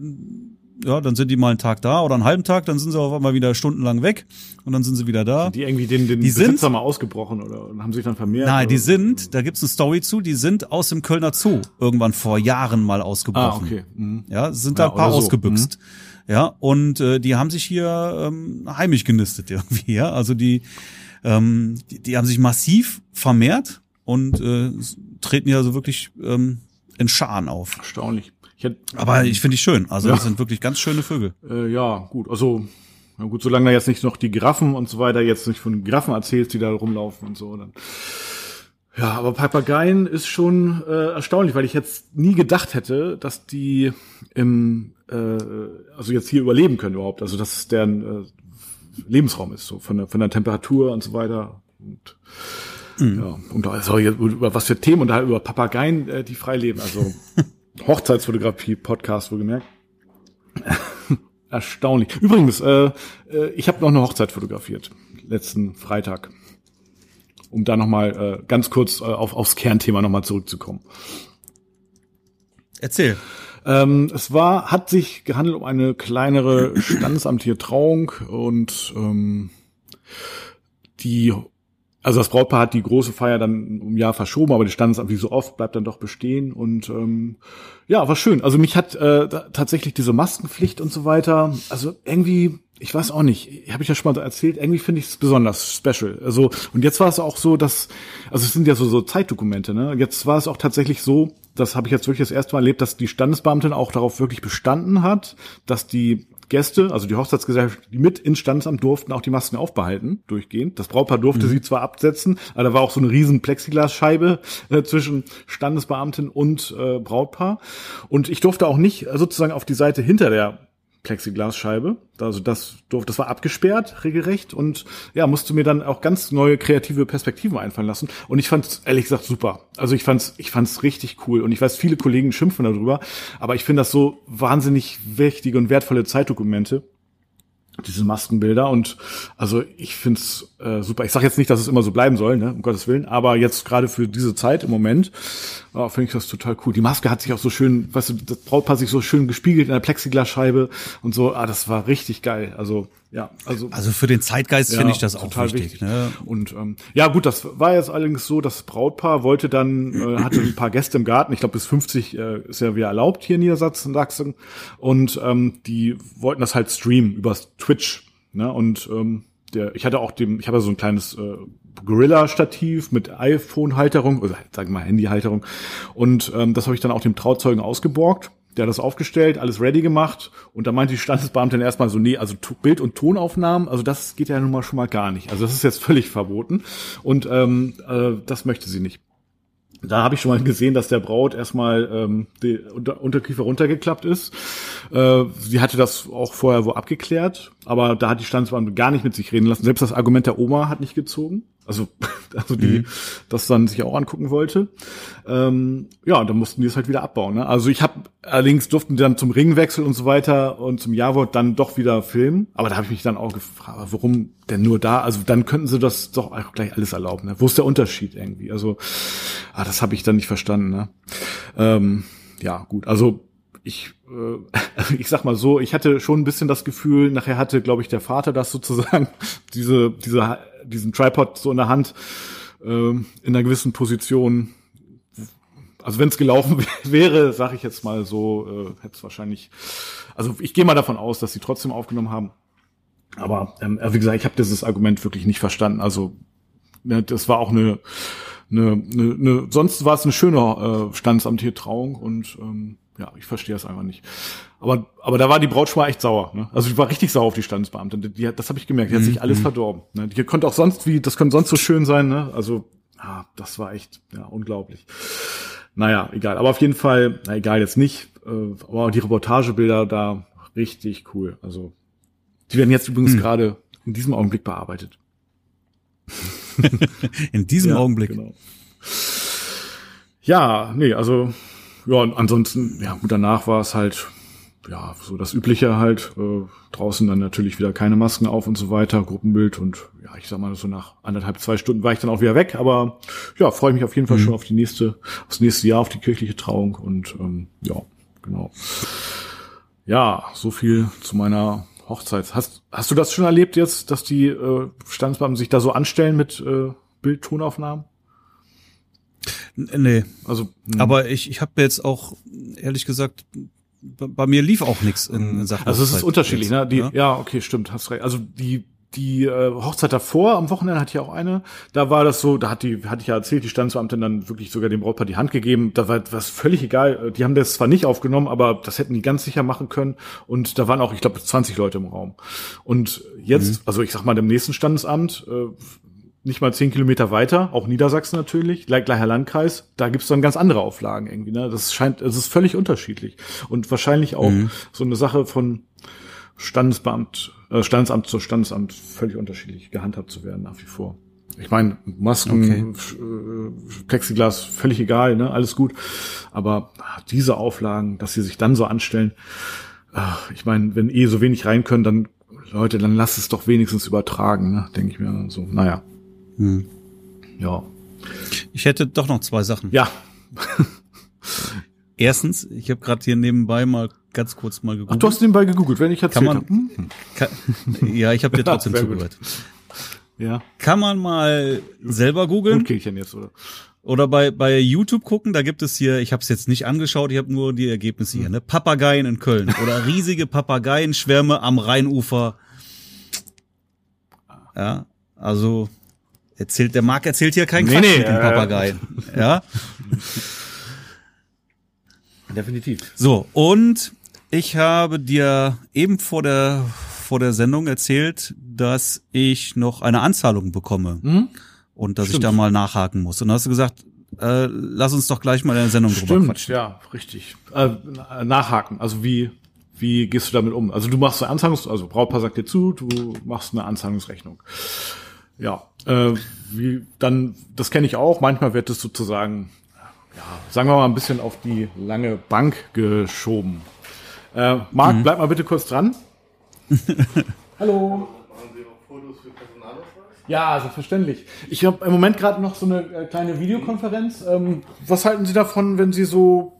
ja, dann sind die mal einen Tag da oder einen halben Tag, dann sind sie auf einmal wieder stundenlang weg und dann sind sie wieder da. Sind die irgendwie den, den die Besitzer sind, mal ausgebrochen oder haben sich dann vermehrt? Nein, die sind, da gibt's eine Story zu, die sind aus dem Kölner Zoo irgendwann vor Jahren mal ausgebrochen. Ah, okay. Mhm. Ja, sind da ja, ein paar so. ausgebüxt. Mhm. Ja, und äh, die haben sich hier ähm, heimisch genistet irgendwie, ja. Also die, ähm, die, die haben sich massiv vermehrt und äh, treten ja so wirklich ähm, in Scharen auf. Erstaunlich. Ich hätte, Aber ich finde die schön. Also ja. das sind wirklich ganz schöne Vögel. Äh, ja, gut. Also na gut, solange da jetzt nicht noch die Giraffen und so weiter jetzt nicht von Giraffen erzählst, die da rumlaufen und so, dann ja, aber Papageien ist schon äh, erstaunlich, weil ich jetzt nie gedacht hätte, dass die im, äh, also jetzt hier überleben können überhaupt. Also dass es deren äh, Lebensraum ist, so von der, von der Temperatur und so weiter. Und, mhm. ja, und also über was für Themen und da über Papageien, äh, die frei leben. Also (laughs) Hochzeitsfotografie, Podcast, wohlgemerkt. (laughs) Erstaunlich. Übrigens, äh, äh, ich habe noch eine Hochzeit fotografiert, letzten Freitag um da nochmal äh, ganz kurz äh, auf, aufs Kernthema nochmal zurückzukommen. Erzähl. Ähm, es war, hat sich gehandelt um eine kleinere (clears throat) standesamtliche Trauung und ähm, die, also das Brautpaar hat die große Feier dann um Jahr verschoben, aber die Standesamt wie so oft bleibt dann doch bestehen und ähm, ja, war schön. Also mich hat äh, tatsächlich diese Maskenpflicht und so weiter, also irgendwie ich weiß auch nicht, habe ich ja schon mal erzählt, irgendwie finde ich es besonders special. Also, und jetzt war es auch so, dass, also es sind ja so, so Zeitdokumente, ne? Jetzt war es auch tatsächlich so, das habe ich jetzt wirklich das erste Mal erlebt, dass die Standesbeamtin auch darauf wirklich bestanden hat, dass die Gäste, also die Hochzeitsgesellschaft, die mit ins Standesamt durften, auch die Masken aufbehalten, durchgehend. Das Brautpaar durfte mhm. sie zwar absetzen, aber da war auch so eine riesen Plexiglasscheibe äh, zwischen Standesbeamtin und äh, Brautpaar. Und ich durfte auch nicht äh, sozusagen auf die Seite hinter der Plexiglasscheibe. Also das durfte, das war abgesperrt, regelrecht und ja, musste mir dann auch ganz neue kreative Perspektiven einfallen lassen. Und ich fand es ehrlich gesagt super. Also ich fand's, ich fand's richtig cool. Und ich weiß, viele Kollegen schimpfen darüber, aber ich finde das so wahnsinnig wichtige und wertvolle Zeitdokumente. diese Maskenbilder und also ich find's äh, super. Ich sage jetzt nicht, dass es immer so bleiben soll, ne, um Gottes Willen, aber jetzt gerade für diese Zeit im Moment äh, finde ich das total cool. Die Maske hat sich auch so schön, weißt du, das Brautpaar sich so schön gespiegelt in der Plexiglasscheibe und so. Ah, das war richtig geil. Also ja, also also für den Zeitgeist ja, finde ich das auch total wichtig. wichtig. Ne? Und ähm, ja gut, das war jetzt allerdings so, das Brautpaar wollte dann äh, hatte ein paar Gäste im Garten. Ich glaube bis 50 äh, ist ja wieder erlaubt hier in Niedersachsen und ähm, die wollten das halt streamen über Twitch. Ne? Und ähm, der, ich hatte auch dem, ich habe ja so ein kleines äh, Gorilla-Stativ mit iPhone-Halterung, oder sagen wir mal Handy-Halterung. Und ähm, das habe ich dann auch dem Trauzeugen ausgeborgt. Der hat das aufgestellt, alles ready gemacht und da meinte die Standesbeamtin erstmal so, nee, also Bild- und Tonaufnahmen, also das geht ja nun mal schon mal gar nicht. Also das ist jetzt völlig verboten und ähm, äh, das möchte sie nicht. Da habe ich schon mal gesehen, dass der Braut erstmal ähm, die Unter Unterkiefer runtergeklappt ist. Äh, sie hatte das auch vorher wo abgeklärt, aber da hat die Standesbeamte gar nicht mit sich reden lassen. Selbst das Argument der Oma hat nicht gezogen. Also, (laughs) also die mhm. das dann sich auch angucken wollte. Ähm, ja, und dann mussten die es halt wieder abbauen. Ne? Also ich habe allerdings durften die dann zum Ringwechsel und so weiter und zum Jawort dann doch wieder filmen. Aber da habe ich mich dann auch gefragt, warum denn nur da? Also dann könnten sie das doch auch gleich alles erlauben. Ne? Wo ist der Unterschied irgendwie? Also, ah, das habe ich dann nicht verstanden. Ne? Ähm, ja, gut. Also ich, äh, (laughs) ich sag mal so, ich hatte schon ein bisschen das Gefühl, nachher hatte, glaube ich, der Vater das sozusagen, (laughs) diese, diese, diesen Tripod so in der Hand, äh, in einer gewissen Position. Also wenn es gelaufen (laughs) wäre, sag ich jetzt mal so, äh, hätte es wahrscheinlich. Also ich gehe mal davon aus, dass sie trotzdem aufgenommen haben. Aber ähm, wie gesagt, ich habe dieses Argument wirklich nicht verstanden. Also ne, das war auch eine, eine, eine, eine sonst war es eine schöne äh, standesamtliche Trauung und ähm, ja, ich verstehe das einfach nicht. Aber, aber da war die Braut schon mal echt sauer. Ne? Also die war richtig sauer auf die Standesbeamtin. Die, die das habe ich gemerkt. Die hat sich alles mhm. verdorben. Ne? Die konnte auch sonst wie, das könnte sonst so schön sein. Ne? Also ah, das war echt ja unglaublich. Naja, egal. Aber auf jeden Fall, na egal jetzt nicht. Äh, aber die Reportagebilder da richtig cool. Also die werden jetzt übrigens mhm. gerade in diesem Augenblick bearbeitet. (laughs) in diesem ja, Augenblick. Genau. Ja, nee, also ja, und ansonsten, ja, gut, danach war es halt, ja, so das Übliche halt, äh, draußen dann natürlich wieder keine Masken auf und so weiter, Gruppenbild und ja, ich sag mal, so nach anderthalb, zwei Stunden war ich dann auch wieder weg, aber ja, freue mich auf jeden Fall mhm. schon auf die nächste, aufs nächste Jahr, auf die kirchliche Trauung und ähm, ja, genau. Ja, so viel zu meiner Hochzeit. Hast, hast du das schon erlebt jetzt, dass die äh, Standesbeamten sich da so anstellen mit äh, Bild-Tonaufnahmen? Nee. Also, mh. Hm. aber ich, ich habe jetzt auch, ehrlich gesagt, bei mir lief auch nichts in Sachen. Also es ist unterschiedlich, jetzt, ne? Die, ja? ja, okay, stimmt, hast recht. Also die die äh, Hochzeit davor, am Wochenende hatte ich auch eine, da war das so, da hat die, hatte ich ja erzählt, die Standesbeamtin dann wirklich sogar dem Brautpaar die Hand gegeben, da war was völlig egal, die haben das zwar nicht aufgenommen, aber das hätten die ganz sicher machen können und da waren auch, ich glaube, 20 Leute im Raum. Und jetzt, mhm. also ich sag mal, dem nächsten Standesamt, äh, nicht mal zehn Kilometer weiter, auch Niedersachsen natürlich, gleicher Landkreis, da gibt's dann ganz andere Auflagen irgendwie. Ne? Das scheint, es ist völlig unterschiedlich. Und wahrscheinlich auch mhm. so eine Sache von Standesbeamt, äh, Standesamt zu Standesamt völlig unterschiedlich gehandhabt zu werden nach wie vor. Ich meine, Masken, okay. Äh, Plexiglas, völlig egal, ne? alles gut. Aber diese Auflagen, dass sie sich dann so anstellen, ach, ich meine, wenn eh so wenig rein können, dann Leute, dann lass es doch wenigstens übertragen, ne? denke ich mir so. Naja. Hm. Ja. Ich hätte doch noch zwei Sachen. Ja. (laughs) Erstens, ich habe gerade hier nebenbei mal ganz kurz mal gegoogelt. Ach, du hast nebenbei gegoogelt, wenn ich erzählt kann man, hm. (laughs) kann, Ja, ich habe dir (laughs) trotzdem ja, zugehört. Ja. Kann man mal selber googeln? Rotkehlchen jetzt, oder? Oder bei, bei YouTube gucken, da gibt es hier, ich habe es jetzt nicht angeschaut, ich habe nur die Ergebnisse hier, ne? Papageien in Köln oder riesige Papageienschwärme am Rheinufer. Ja, also Erzählt, der Marc erzählt hier kein Quatsch nee, mit dem Papagei. (laughs) ja. Definitiv. So, und ich habe dir eben vor der, vor der Sendung erzählt, dass ich noch eine Anzahlung bekomme. Mhm. Und dass Stimmt. ich da mal nachhaken muss. Und dann hast du gesagt, äh, lass uns doch gleich mal in der Sendung Stimmt, drüber quatschen. ja, richtig. Äh, nachhaken. Also wie, wie gehst du damit um? Also du machst eine Anzahlungs, also Brautpaar sagt dir zu, du machst eine Anzahlungsrechnung. Ja, äh, wie, dann, das kenne ich auch. Manchmal wird es sozusagen, ja, sagen wir mal, ein bisschen auf die lange Bank geschoben. Äh, Marc, mhm. bleib mal bitte kurz dran. (laughs) Hallo. Machen Sie auch Fotos für Personalausweis? Ja, selbstverständlich. Ich habe im Moment gerade noch so eine äh, kleine Videokonferenz. Ähm, was halten Sie davon, wenn Sie so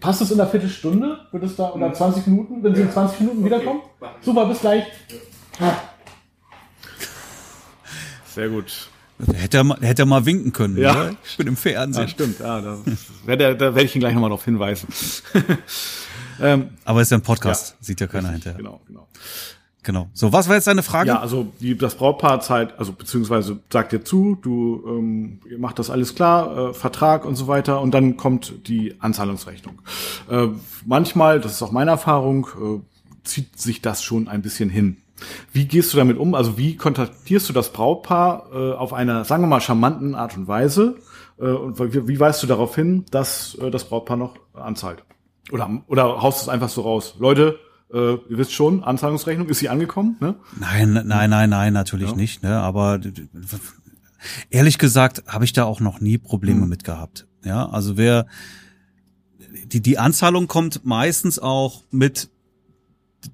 Passt es in einer Viertelstunde? Wird es da oder 20 Minuten, wenn Sie in 20 Minuten wiederkommen? Super, bis gleich. Sehr gut. Hätte er, mal, hätte er mal winken können. Ja. Oder? Ich bin im Fernsehen. Ja, stimmt. Ja, da werde, da werde ich ihn gleich nochmal darauf hinweisen. (laughs) ähm, Aber es ist ja ein Podcast. Ja, Sieht ja keiner richtig, hinterher. Genau, genau. Genau. So, was war jetzt deine Frage? Ja, also die, das Brautpaar zahlt, also beziehungsweise sagt dir zu, du ähm, macht das alles klar, äh, Vertrag und so weiter, und dann kommt die Anzahlungsrechnung. Äh, manchmal, das ist auch meine Erfahrung, äh, zieht sich das schon ein bisschen hin. Wie gehst du damit um? Also wie kontaktierst du das Brautpaar äh, auf einer, sagen wir mal, charmanten Art und Weise? Äh, und wie, wie weißt du darauf hin, dass äh, das Brautpaar noch anzahlt? Oder, oder haust du es einfach so raus? Leute, äh, ihr wisst schon, Anzahlungsrechnung, ist sie angekommen? Ne? Nein, nein, nein, nein, natürlich ja. nicht. Ne? Aber ehrlich gesagt habe ich da auch noch nie Probleme hm. mit gehabt. Ja, also wer die die Anzahlung kommt meistens auch mit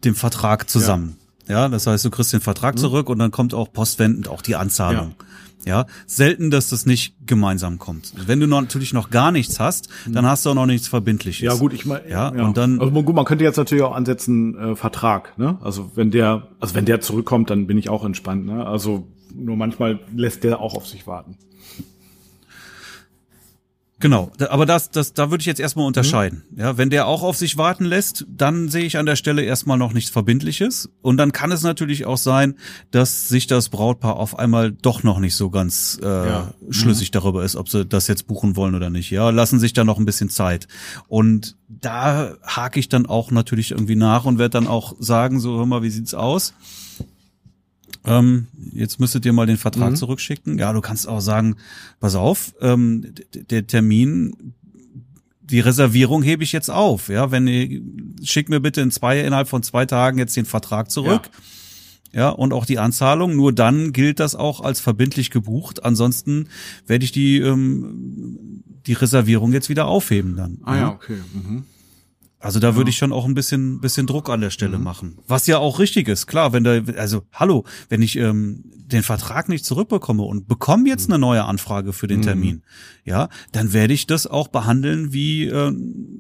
dem Vertrag zusammen. Ja, das heißt, du kriegst den Vertrag hm. zurück und dann kommt auch postwendend auch die Anzahlung. Ja. Ja, selten, dass das nicht gemeinsam kommt. Wenn du noch, natürlich noch gar nichts hast, dann hm. hast du auch noch nichts Verbindliches. Ja, gut, ich meine, ja, ja, und dann. Also gut, man könnte jetzt natürlich auch ansetzen äh, Vertrag. Ne? Also wenn der, also wenn der zurückkommt, dann bin ich auch entspannt. Ne? Also nur manchmal lässt der auch auf sich warten. Genau, aber das, das, da würde ich jetzt erstmal unterscheiden. Mhm. Ja, wenn der auch auf sich warten lässt, dann sehe ich an der Stelle erstmal noch nichts Verbindliches. Und dann kann es natürlich auch sein, dass sich das Brautpaar auf einmal doch noch nicht so ganz äh, ja. schlüssig mhm. darüber ist, ob sie das jetzt buchen wollen oder nicht. Ja, lassen sich da noch ein bisschen Zeit. Und da hake ich dann auch natürlich irgendwie nach und werde dann auch sagen, so hör mal, wie sieht's aus? Ähm, jetzt müsstet ihr mal den Vertrag mhm. zurückschicken. Ja, du kannst auch sagen, pass auf, ähm, der Termin, die Reservierung hebe ich jetzt auf. Ja, wenn ihr, schick mir bitte in zwei, innerhalb von zwei Tagen jetzt den Vertrag zurück. Ja. Ja, und auch die Anzahlung. Nur dann gilt das auch als verbindlich gebucht. Ansonsten werde ich die, ähm, die Reservierung jetzt wieder aufheben dann. Ah ja, okay. Mhm. Also da würde ich schon auch ein bisschen, bisschen Druck an der Stelle mhm. machen. Was ja auch richtig ist, klar, wenn da, also hallo, wenn ich ähm, den Vertrag nicht zurückbekomme und bekomme jetzt mhm. eine neue Anfrage für den mhm. Termin, ja, dann werde ich das auch behandeln, wie äh,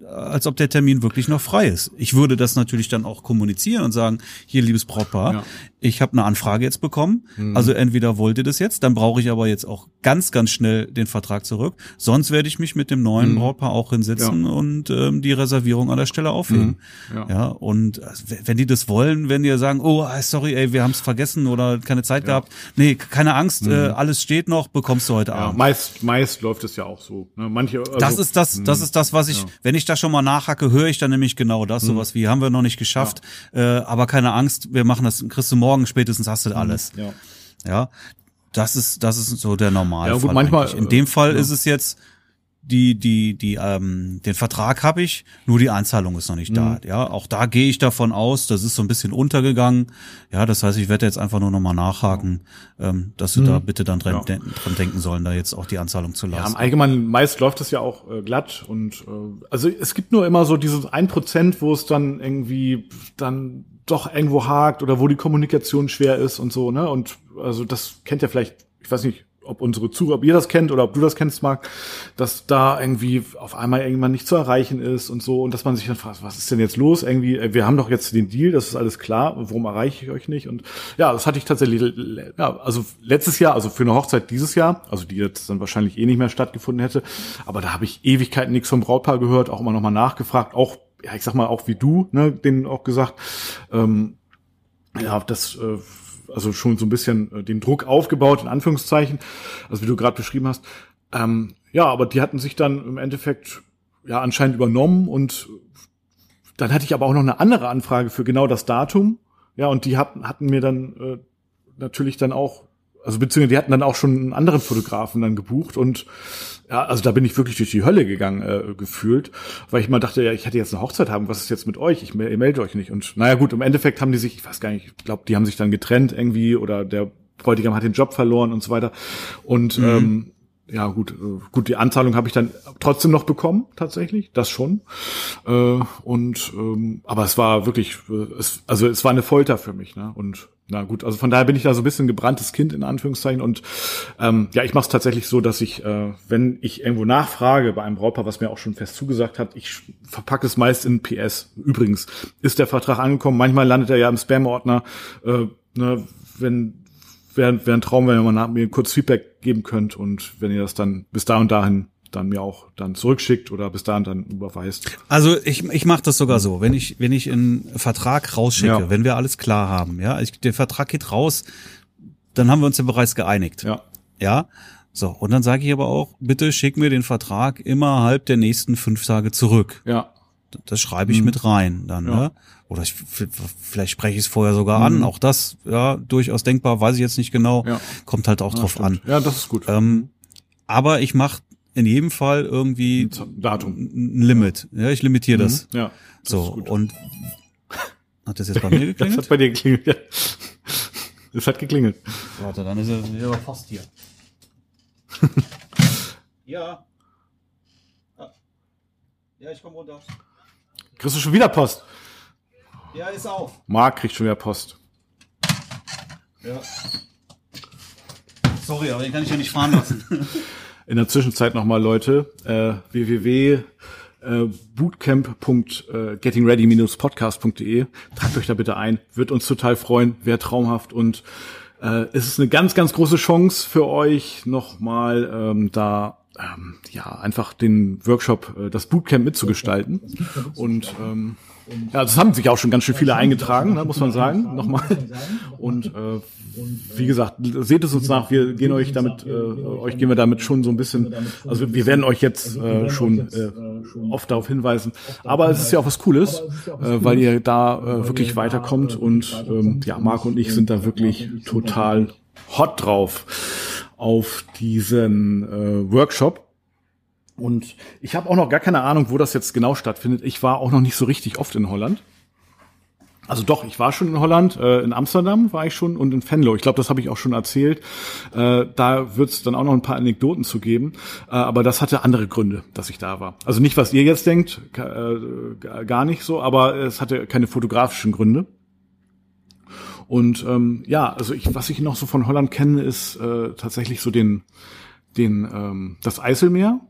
als ob der Termin wirklich noch frei ist. Ich würde das natürlich dann auch kommunizieren und sagen, hier, liebes Brautpaar, ja. Ich habe eine Anfrage jetzt bekommen, mhm. also entweder wollt ihr das jetzt, dann brauche ich aber jetzt auch ganz, ganz schnell den Vertrag zurück, sonst werde ich mich mit dem neuen mhm. Brautpaar auch hinsetzen ja. und ähm, die Reservierung an der Stelle aufheben. Mhm. Ja. ja, und äh, wenn die das wollen, wenn die sagen, oh, sorry, ey, wir haben es vergessen oder keine Zeit gehabt, nee, keine Angst, mhm. äh, alles steht noch, bekommst du heute ja, Abend. Meist, meist läuft es ja auch so. Ne? Manche, also, das ist das, das mhm. ist das, was ich, ja. wenn ich da schon mal nachhacke, höre ich dann nämlich genau das, mhm. sowas wie, haben wir noch nicht geschafft, ja. äh, aber keine Angst, wir machen das, kriegst du morgen spätestens hast du mhm. alles. Ja. ja. Das ist, das ist so der Normalfall. Ja, gut, manchmal, in dem Fall ist es jetzt, die die die ähm, den Vertrag habe ich, nur die Anzahlung ist noch nicht mhm. da. Ja, auch da gehe ich davon aus, das ist so ein bisschen untergegangen. Ja, das heißt, ich werde jetzt einfach nur noch mal nachhaken, ähm, dass du mhm. da bitte dann dran, ja. dran, denken sollen, da jetzt auch die Anzahlung zu lassen. Ja, im Allgemeinen meist läuft es ja auch äh, glatt und äh, also es gibt nur immer so dieses ein Prozent, wo es dann irgendwie dann doch irgendwo hakt oder wo die Kommunikation schwer ist und so, ne? Und also das kennt ja vielleicht, ich weiß nicht, ob unsere Zuhörer, ob ihr das kennt oder ob du das kennst, Marc, dass da irgendwie auf einmal irgendwann nicht zu erreichen ist und so und dass man sich dann fragt, was ist denn jetzt los? Irgendwie, äh, wir haben doch jetzt den Deal, das ist alles klar, warum erreiche ich euch nicht? Und ja, das hatte ich tatsächlich, ja, also letztes Jahr, also für eine Hochzeit dieses Jahr, also die jetzt dann wahrscheinlich eh nicht mehr stattgefunden hätte, aber da habe ich Ewigkeiten nichts vom Brautpaar gehört, auch immer nochmal nachgefragt, auch, ja, ich sag mal, auch wie du, ne, denen auch gesagt, ähm, ja, das äh, also schon so ein bisschen äh, den Druck aufgebaut, in Anführungszeichen, also wie du gerade beschrieben hast. Ähm, ja, aber die hatten sich dann im Endeffekt ja anscheinend übernommen und dann hatte ich aber auch noch eine andere Anfrage für genau das Datum. Ja, und die hatten, hatten mir dann äh, natürlich dann auch, also beziehungsweise die hatten dann auch schon einen anderen Fotografen dann gebucht und ja, also da bin ich wirklich durch die Hölle gegangen, äh, gefühlt, weil ich mal dachte, ja, ich hätte jetzt eine Hochzeit haben, was ist jetzt mit euch? Ich ihr meldet euch nicht. Und naja gut, im Endeffekt haben die sich, ich weiß gar nicht, ich glaube, die haben sich dann getrennt irgendwie oder der Bräutigam hat den Job verloren und so weiter. Und mhm. ähm, ja gut, äh, gut, die Anzahlung habe ich dann trotzdem noch bekommen, tatsächlich, das schon. Äh, und ähm, aber es war wirklich, äh, es, also es war eine Folter für mich, ne? Und na gut, also von daher bin ich da so ein bisschen gebranntes Kind in Anführungszeichen und ähm, ja, ich mache es tatsächlich so, dass ich, äh, wenn ich irgendwo nachfrage bei einem Brautpaar, was mir auch schon fest zugesagt hat, ich verpacke es meist in PS. Übrigens ist der Vertrag angekommen, manchmal landet er ja im Spam-Ordner. Äh, ne, wenn wäre wär ein Traum, wenn ihr mal mir kurz Feedback geben könnt und wenn ihr das dann bis da und dahin dann mir auch dann zurückschickt oder bis dahin dann überweist. Also ich, ich mache das sogar so, wenn ich wenn ich einen Vertrag rausschicke, ja. wenn wir alles klar haben, ja, ich, der Vertrag geht raus, dann haben wir uns ja bereits geeinigt. Ja. Ja. So, und dann sage ich aber auch, bitte schick mir den Vertrag innerhalb der nächsten fünf Tage zurück. Ja. Das schreibe ich mhm. mit rein dann, ja. ne? Oder ich, vielleicht spreche ich es vorher sogar mhm. an. Auch das, ja, durchaus denkbar, weiß ich jetzt nicht genau. Ja. Kommt halt auch ja, drauf stimmt. an. Ja, das ist gut. Ähm, aber ich mache in jedem Fall irgendwie ein Datum. Ein Limit. Ja, ich limitiere mhm. das. Ja. Das so, und (laughs) hat das jetzt bei mir (laughs) geklingelt? das hat bei dir geklingelt, ja. Das hat geklingelt. Warte, dann ist er aber fast hier. (laughs) ja. Ja, ich komme runter. Kriegst du schon wieder Post? Ja, ist auf. Marc kriegt schon wieder Post. Ja. Sorry, aber den kann ich ja nicht fahren lassen. In der Zwischenzeit nochmal, Leute, äh, www bootcamp.gettingready-podcast.de. Tragt euch da bitte ein, wird uns total freuen, wäre traumhaft und äh, es ist eine ganz, ganz große Chance für euch, nochmal ähm, da ähm, ja einfach den Workshop, äh, das Bootcamp mitzugestalten. Und ähm, ja, das haben sich auch schon ganz schön viele eingetragen, ne, muss man sagen, nochmal. Und äh, wie gesagt, seht es uns nach, wir gehen euch damit, äh, euch gehen wir damit schon so ein bisschen, also wir werden euch jetzt äh, schon äh, oft darauf hinweisen. Aber es ist ja auch was Cooles, äh, weil ihr da äh, wirklich weiterkommt und ähm, ja, Marc und ich sind da wirklich total hot drauf auf diesen äh, Workshop. Und ich habe auch noch gar keine Ahnung, wo das jetzt genau stattfindet. Ich war auch noch nicht so richtig oft in Holland. Also doch, ich war schon in Holland, äh, in Amsterdam war ich schon und in Venlo. Ich glaube, das habe ich auch schon erzählt. Äh, da wird es dann auch noch ein paar Anekdoten zu geben. Äh, aber das hatte andere Gründe, dass ich da war. Also nicht, was ihr jetzt denkt, äh, gar nicht so, aber es hatte keine fotografischen Gründe. Und ähm, ja, also ich, was ich noch so von Holland kenne, ist äh, tatsächlich so den, den ähm, das Eiselmeer.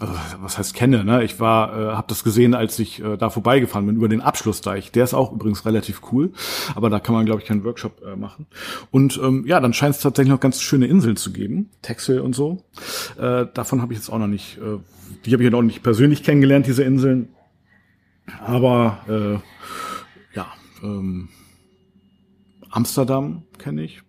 Also, was heißt kenne, ne? Ich war, äh, habe das gesehen, als ich äh, da vorbeigefahren bin über den Abschlussdeich. Der ist auch übrigens relativ cool, aber da kann man, glaube ich, keinen Workshop äh, machen. Und ähm, ja, dann scheint es tatsächlich noch ganz schöne Inseln zu geben, Texel und so. Äh, davon habe ich jetzt auch noch nicht, äh, die habe ich ja noch nicht persönlich kennengelernt, diese Inseln. Aber äh, ja, ähm, Amsterdam kenne ich.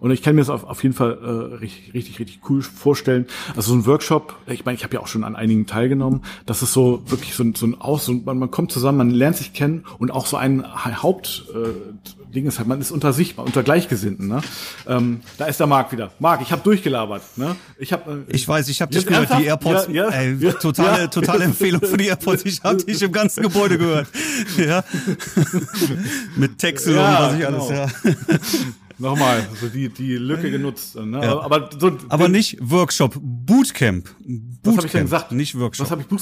Und ich kann mir das auf, auf jeden Fall äh, richtig, richtig, richtig cool vorstellen. Also so ein Workshop, ich meine, ich habe ja auch schon an einigen teilgenommen, das ist so wirklich so ein, so ein Aus, so, man, man kommt zusammen, man lernt sich kennen und auch so ein Hauptding äh, ist halt, man ist unter sich, unter Gleichgesinnten. Ne? Ähm, da ist der Marc wieder. Marc, ich habe durchgelabert. Ne? Ich, hab, äh, ich weiß, ich habe dich gehört, ernsthaft? die AirPods, ja, ja, ey, ja, totale, totale Empfehlung für die AirPods. Ich habe dich im ganzen Gebäude gehört. (laughs) Ja. (laughs) Mit Texel und was ich genau. alles, ja. Nochmal, also die, die Lücke genutzt. Ne? Ja. Aber, so, aber nicht Workshop, Bootcamp. Bootcamp. Was habe ich denn gesagt? Nicht Workshop. Was habe ich? Boot,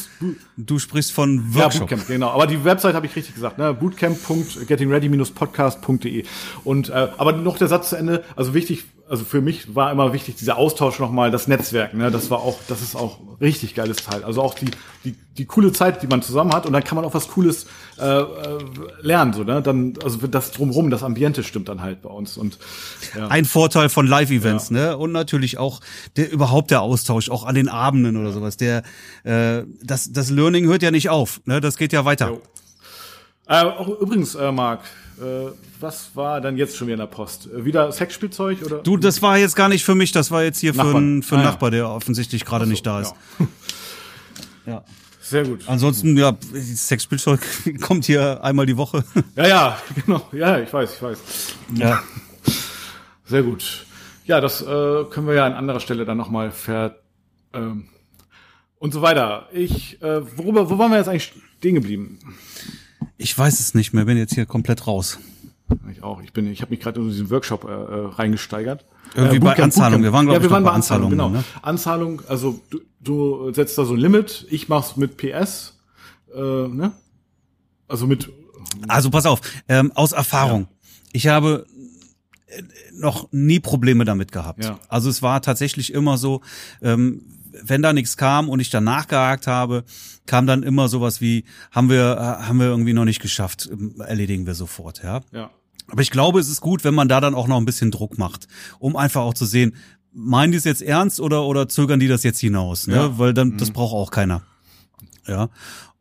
du sprichst von Workshop. Ja, Bootcamp, genau. Aber die Website habe ich richtig gesagt. Ne? Bootcamp.gettingready-podcast.de. Und äh, aber noch der Satz zu Ende. Also wichtig also für mich war immer wichtig dieser Austausch nochmal, das Netzwerk, ne, das war auch, das ist auch richtig geiles Teil. Also auch die, die, die coole Zeit, die man zusammen hat und dann kann man auch was Cooles äh, äh, lernen, so, ne, dann, also das drumherum, das Ambiente stimmt dann halt bei uns und, ja. Ein Vorteil von Live-Events, ja. ne, und natürlich auch der, überhaupt der Austausch, auch an den Abenden oder sowas, der, äh, das, das Learning hört ja nicht auf, ne, das geht ja weiter. Äh, auch übrigens, äh, Marc, was war dann jetzt schon wieder in der Post? Äh, wieder Sexspielzeug oder? Du, das war jetzt gar nicht für mich, das war jetzt hier Nachbarn. für einen für ah, Nachbar, der offensichtlich gerade so, nicht da ist. Ja. ja. Sehr gut. Ansonsten, ja, Sexspielzeug (laughs) kommt hier einmal die Woche. Ja, ja, (laughs) genau. Ja, ich weiß, ich weiß. Ja. Sehr gut. Ja, das äh, können wir ja an anderer Stelle dann nochmal ver ähm, und so weiter. Ich, äh, worüber, wo waren wir jetzt eigentlich stehen geblieben? Ich weiß es nicht mehr, bin jetzt hier komplett raus. Ich auch. Ich bin, ich habe mich gerade in diesen Workshop äh, äh reingesteigert. Irgendwie äh, bei Anzahlung. Wir waren, glaube ja, wir ich, waren bei Anzahlung. Anzahlung genau. Ne? Anzahlung, also du, du setzt da so ein Limit. Ich mach's mit PS. Äh, ne? Also mit. Also pass auf. Ähm, aus Erfahrung. Ja. Ich habe äh, noch nie Probleme damit gehabt. Ja. Also es war tatsächlich immer so, ähm, wenn da nichts kam und ich dann nachgehakt habe, kam dann immer sowas wie, haben wir, äh, haben wir irgendwie noch nicht geschafft, ähm, erledigen wir sofort, ja. Ja. Aber ich glaube, es ist gut, wenn man da dann auch noch ein bisschen Druck macht, um einfach auch zu sehen, meinen die es jetzt ernst oder, oder zögern die das jetzt hinaus, ne? Ja. Weil dann, das mhm. braucht auch keiner. Ja.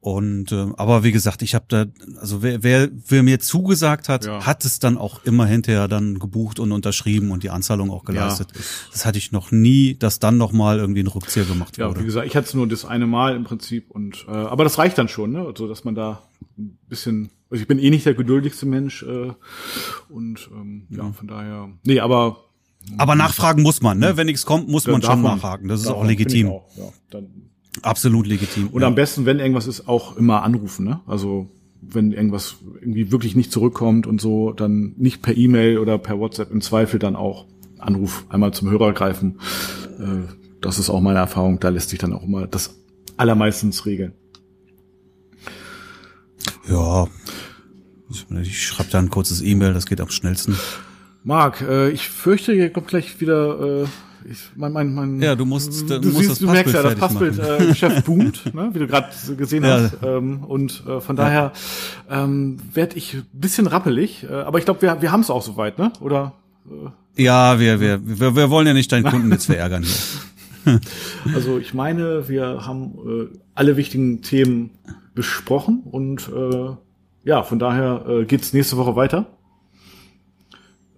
Und äh, aber wie gesagt, ich habe da, also wer, wer, wer mir zugesagt hat, ja. hat es dann auch immer hinterher dann gebucht und unterschrieben und die Anzahlung auch geleistet. Ja, das, hatte ich noch nie, dass dann noch mal irgendwie ein Rückzieher gemacht ja, wurde. Ja, wie gesagt, ich hatte es nur das eine Mal im Prinzip und äh, aber das reicht dann schon, ne? Also dass man da ein bisschen, also ich bin eh nicht der geduldigste Mensch äh, und ähm, ja, von daher, nee, aber aber nachfragen muss man, ne? Wenn nichts kommt, muss man schon man, nachhaken. Das ist auch legitim. Auch, ja. Dann Absolut legitim. Und ja. am besten, wenn irgendwas ist, auch immer anrufen. Ne? Also wenn irgendwas irgendwie wirklich nicht zurückkommt und so, dann nicht per E-Mail oder per WhatsApp, im Zweifel dann auch Anruf einmal zum Hörer greifen. Äh, das ist auch meine Erfahrung. Da lässt sich dann auch immer das allermeistens regeln. Ja, ich schreibe da ein kurzes E-Mail, das geht am schnellsten. Marc, äh, ich fürchte, hier kommt gleich wieder äh, ich, mein, mein, mein, ja, du musst, du, du musst siehst, du merkst ja, das Passbild-Geschäft äh, (laughs) boomt, ne, wie du gerade gesehen ja. hast. Ähm, und äh, von daher ähm, werde ich ein bisschen rappelig, äh, aber ich glaube, wir, wir haben es auch soweit, ne? Oder? Äh, ja, wir, wir, wir, wir wollen ja nicht deinen Kunden jetzt verärgern hier. (laughs) (laughs) also ich meine, wir haben äh, alle wichtigen Themen besprochen und äh, ja, von daher äh, geht's nächste Woche weiter.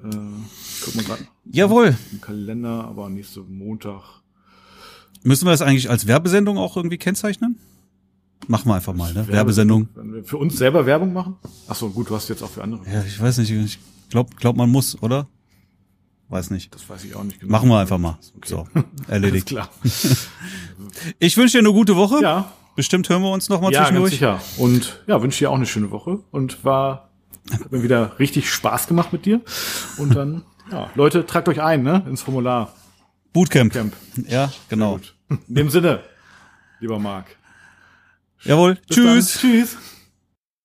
Äh, guck mal grad. Jawohl. Im Kalender, aber nächste Montag. Müssen wir das eigentlich als Werbesendung auch irgendwie kennzeichnen? Machen wir einfach mal, ne? Werbesendung. Wenn wir für uns selber Werbung machen? Ach so, gut, du hast jetzt auch für andere. Ja, ich weiß nicht, ich glaub, glaub man muss, oder? Weiß nicht. Das weiß ich auch nicht genau. Machen wir einfach mal. Okay. So, erledigt. (laughs) klar. (laughs) ich wünsche dir eine gute Woche. Ja. Bestimmt hören wir uns noch mal ja, zwischendurch. Ja, sicher. Und ja, wünsche dir auch eine schöne Woche und war hat mir wieder richtig Spaß gemacht mit dir und dann ja, Leute, tragt euch ein, ne, ins Formular. Bootcamp. Bootcamp. Ja, genau. In dem Sinne, lieber Marc. Jawohl. Bis Tschüss. Dann. Tschüss.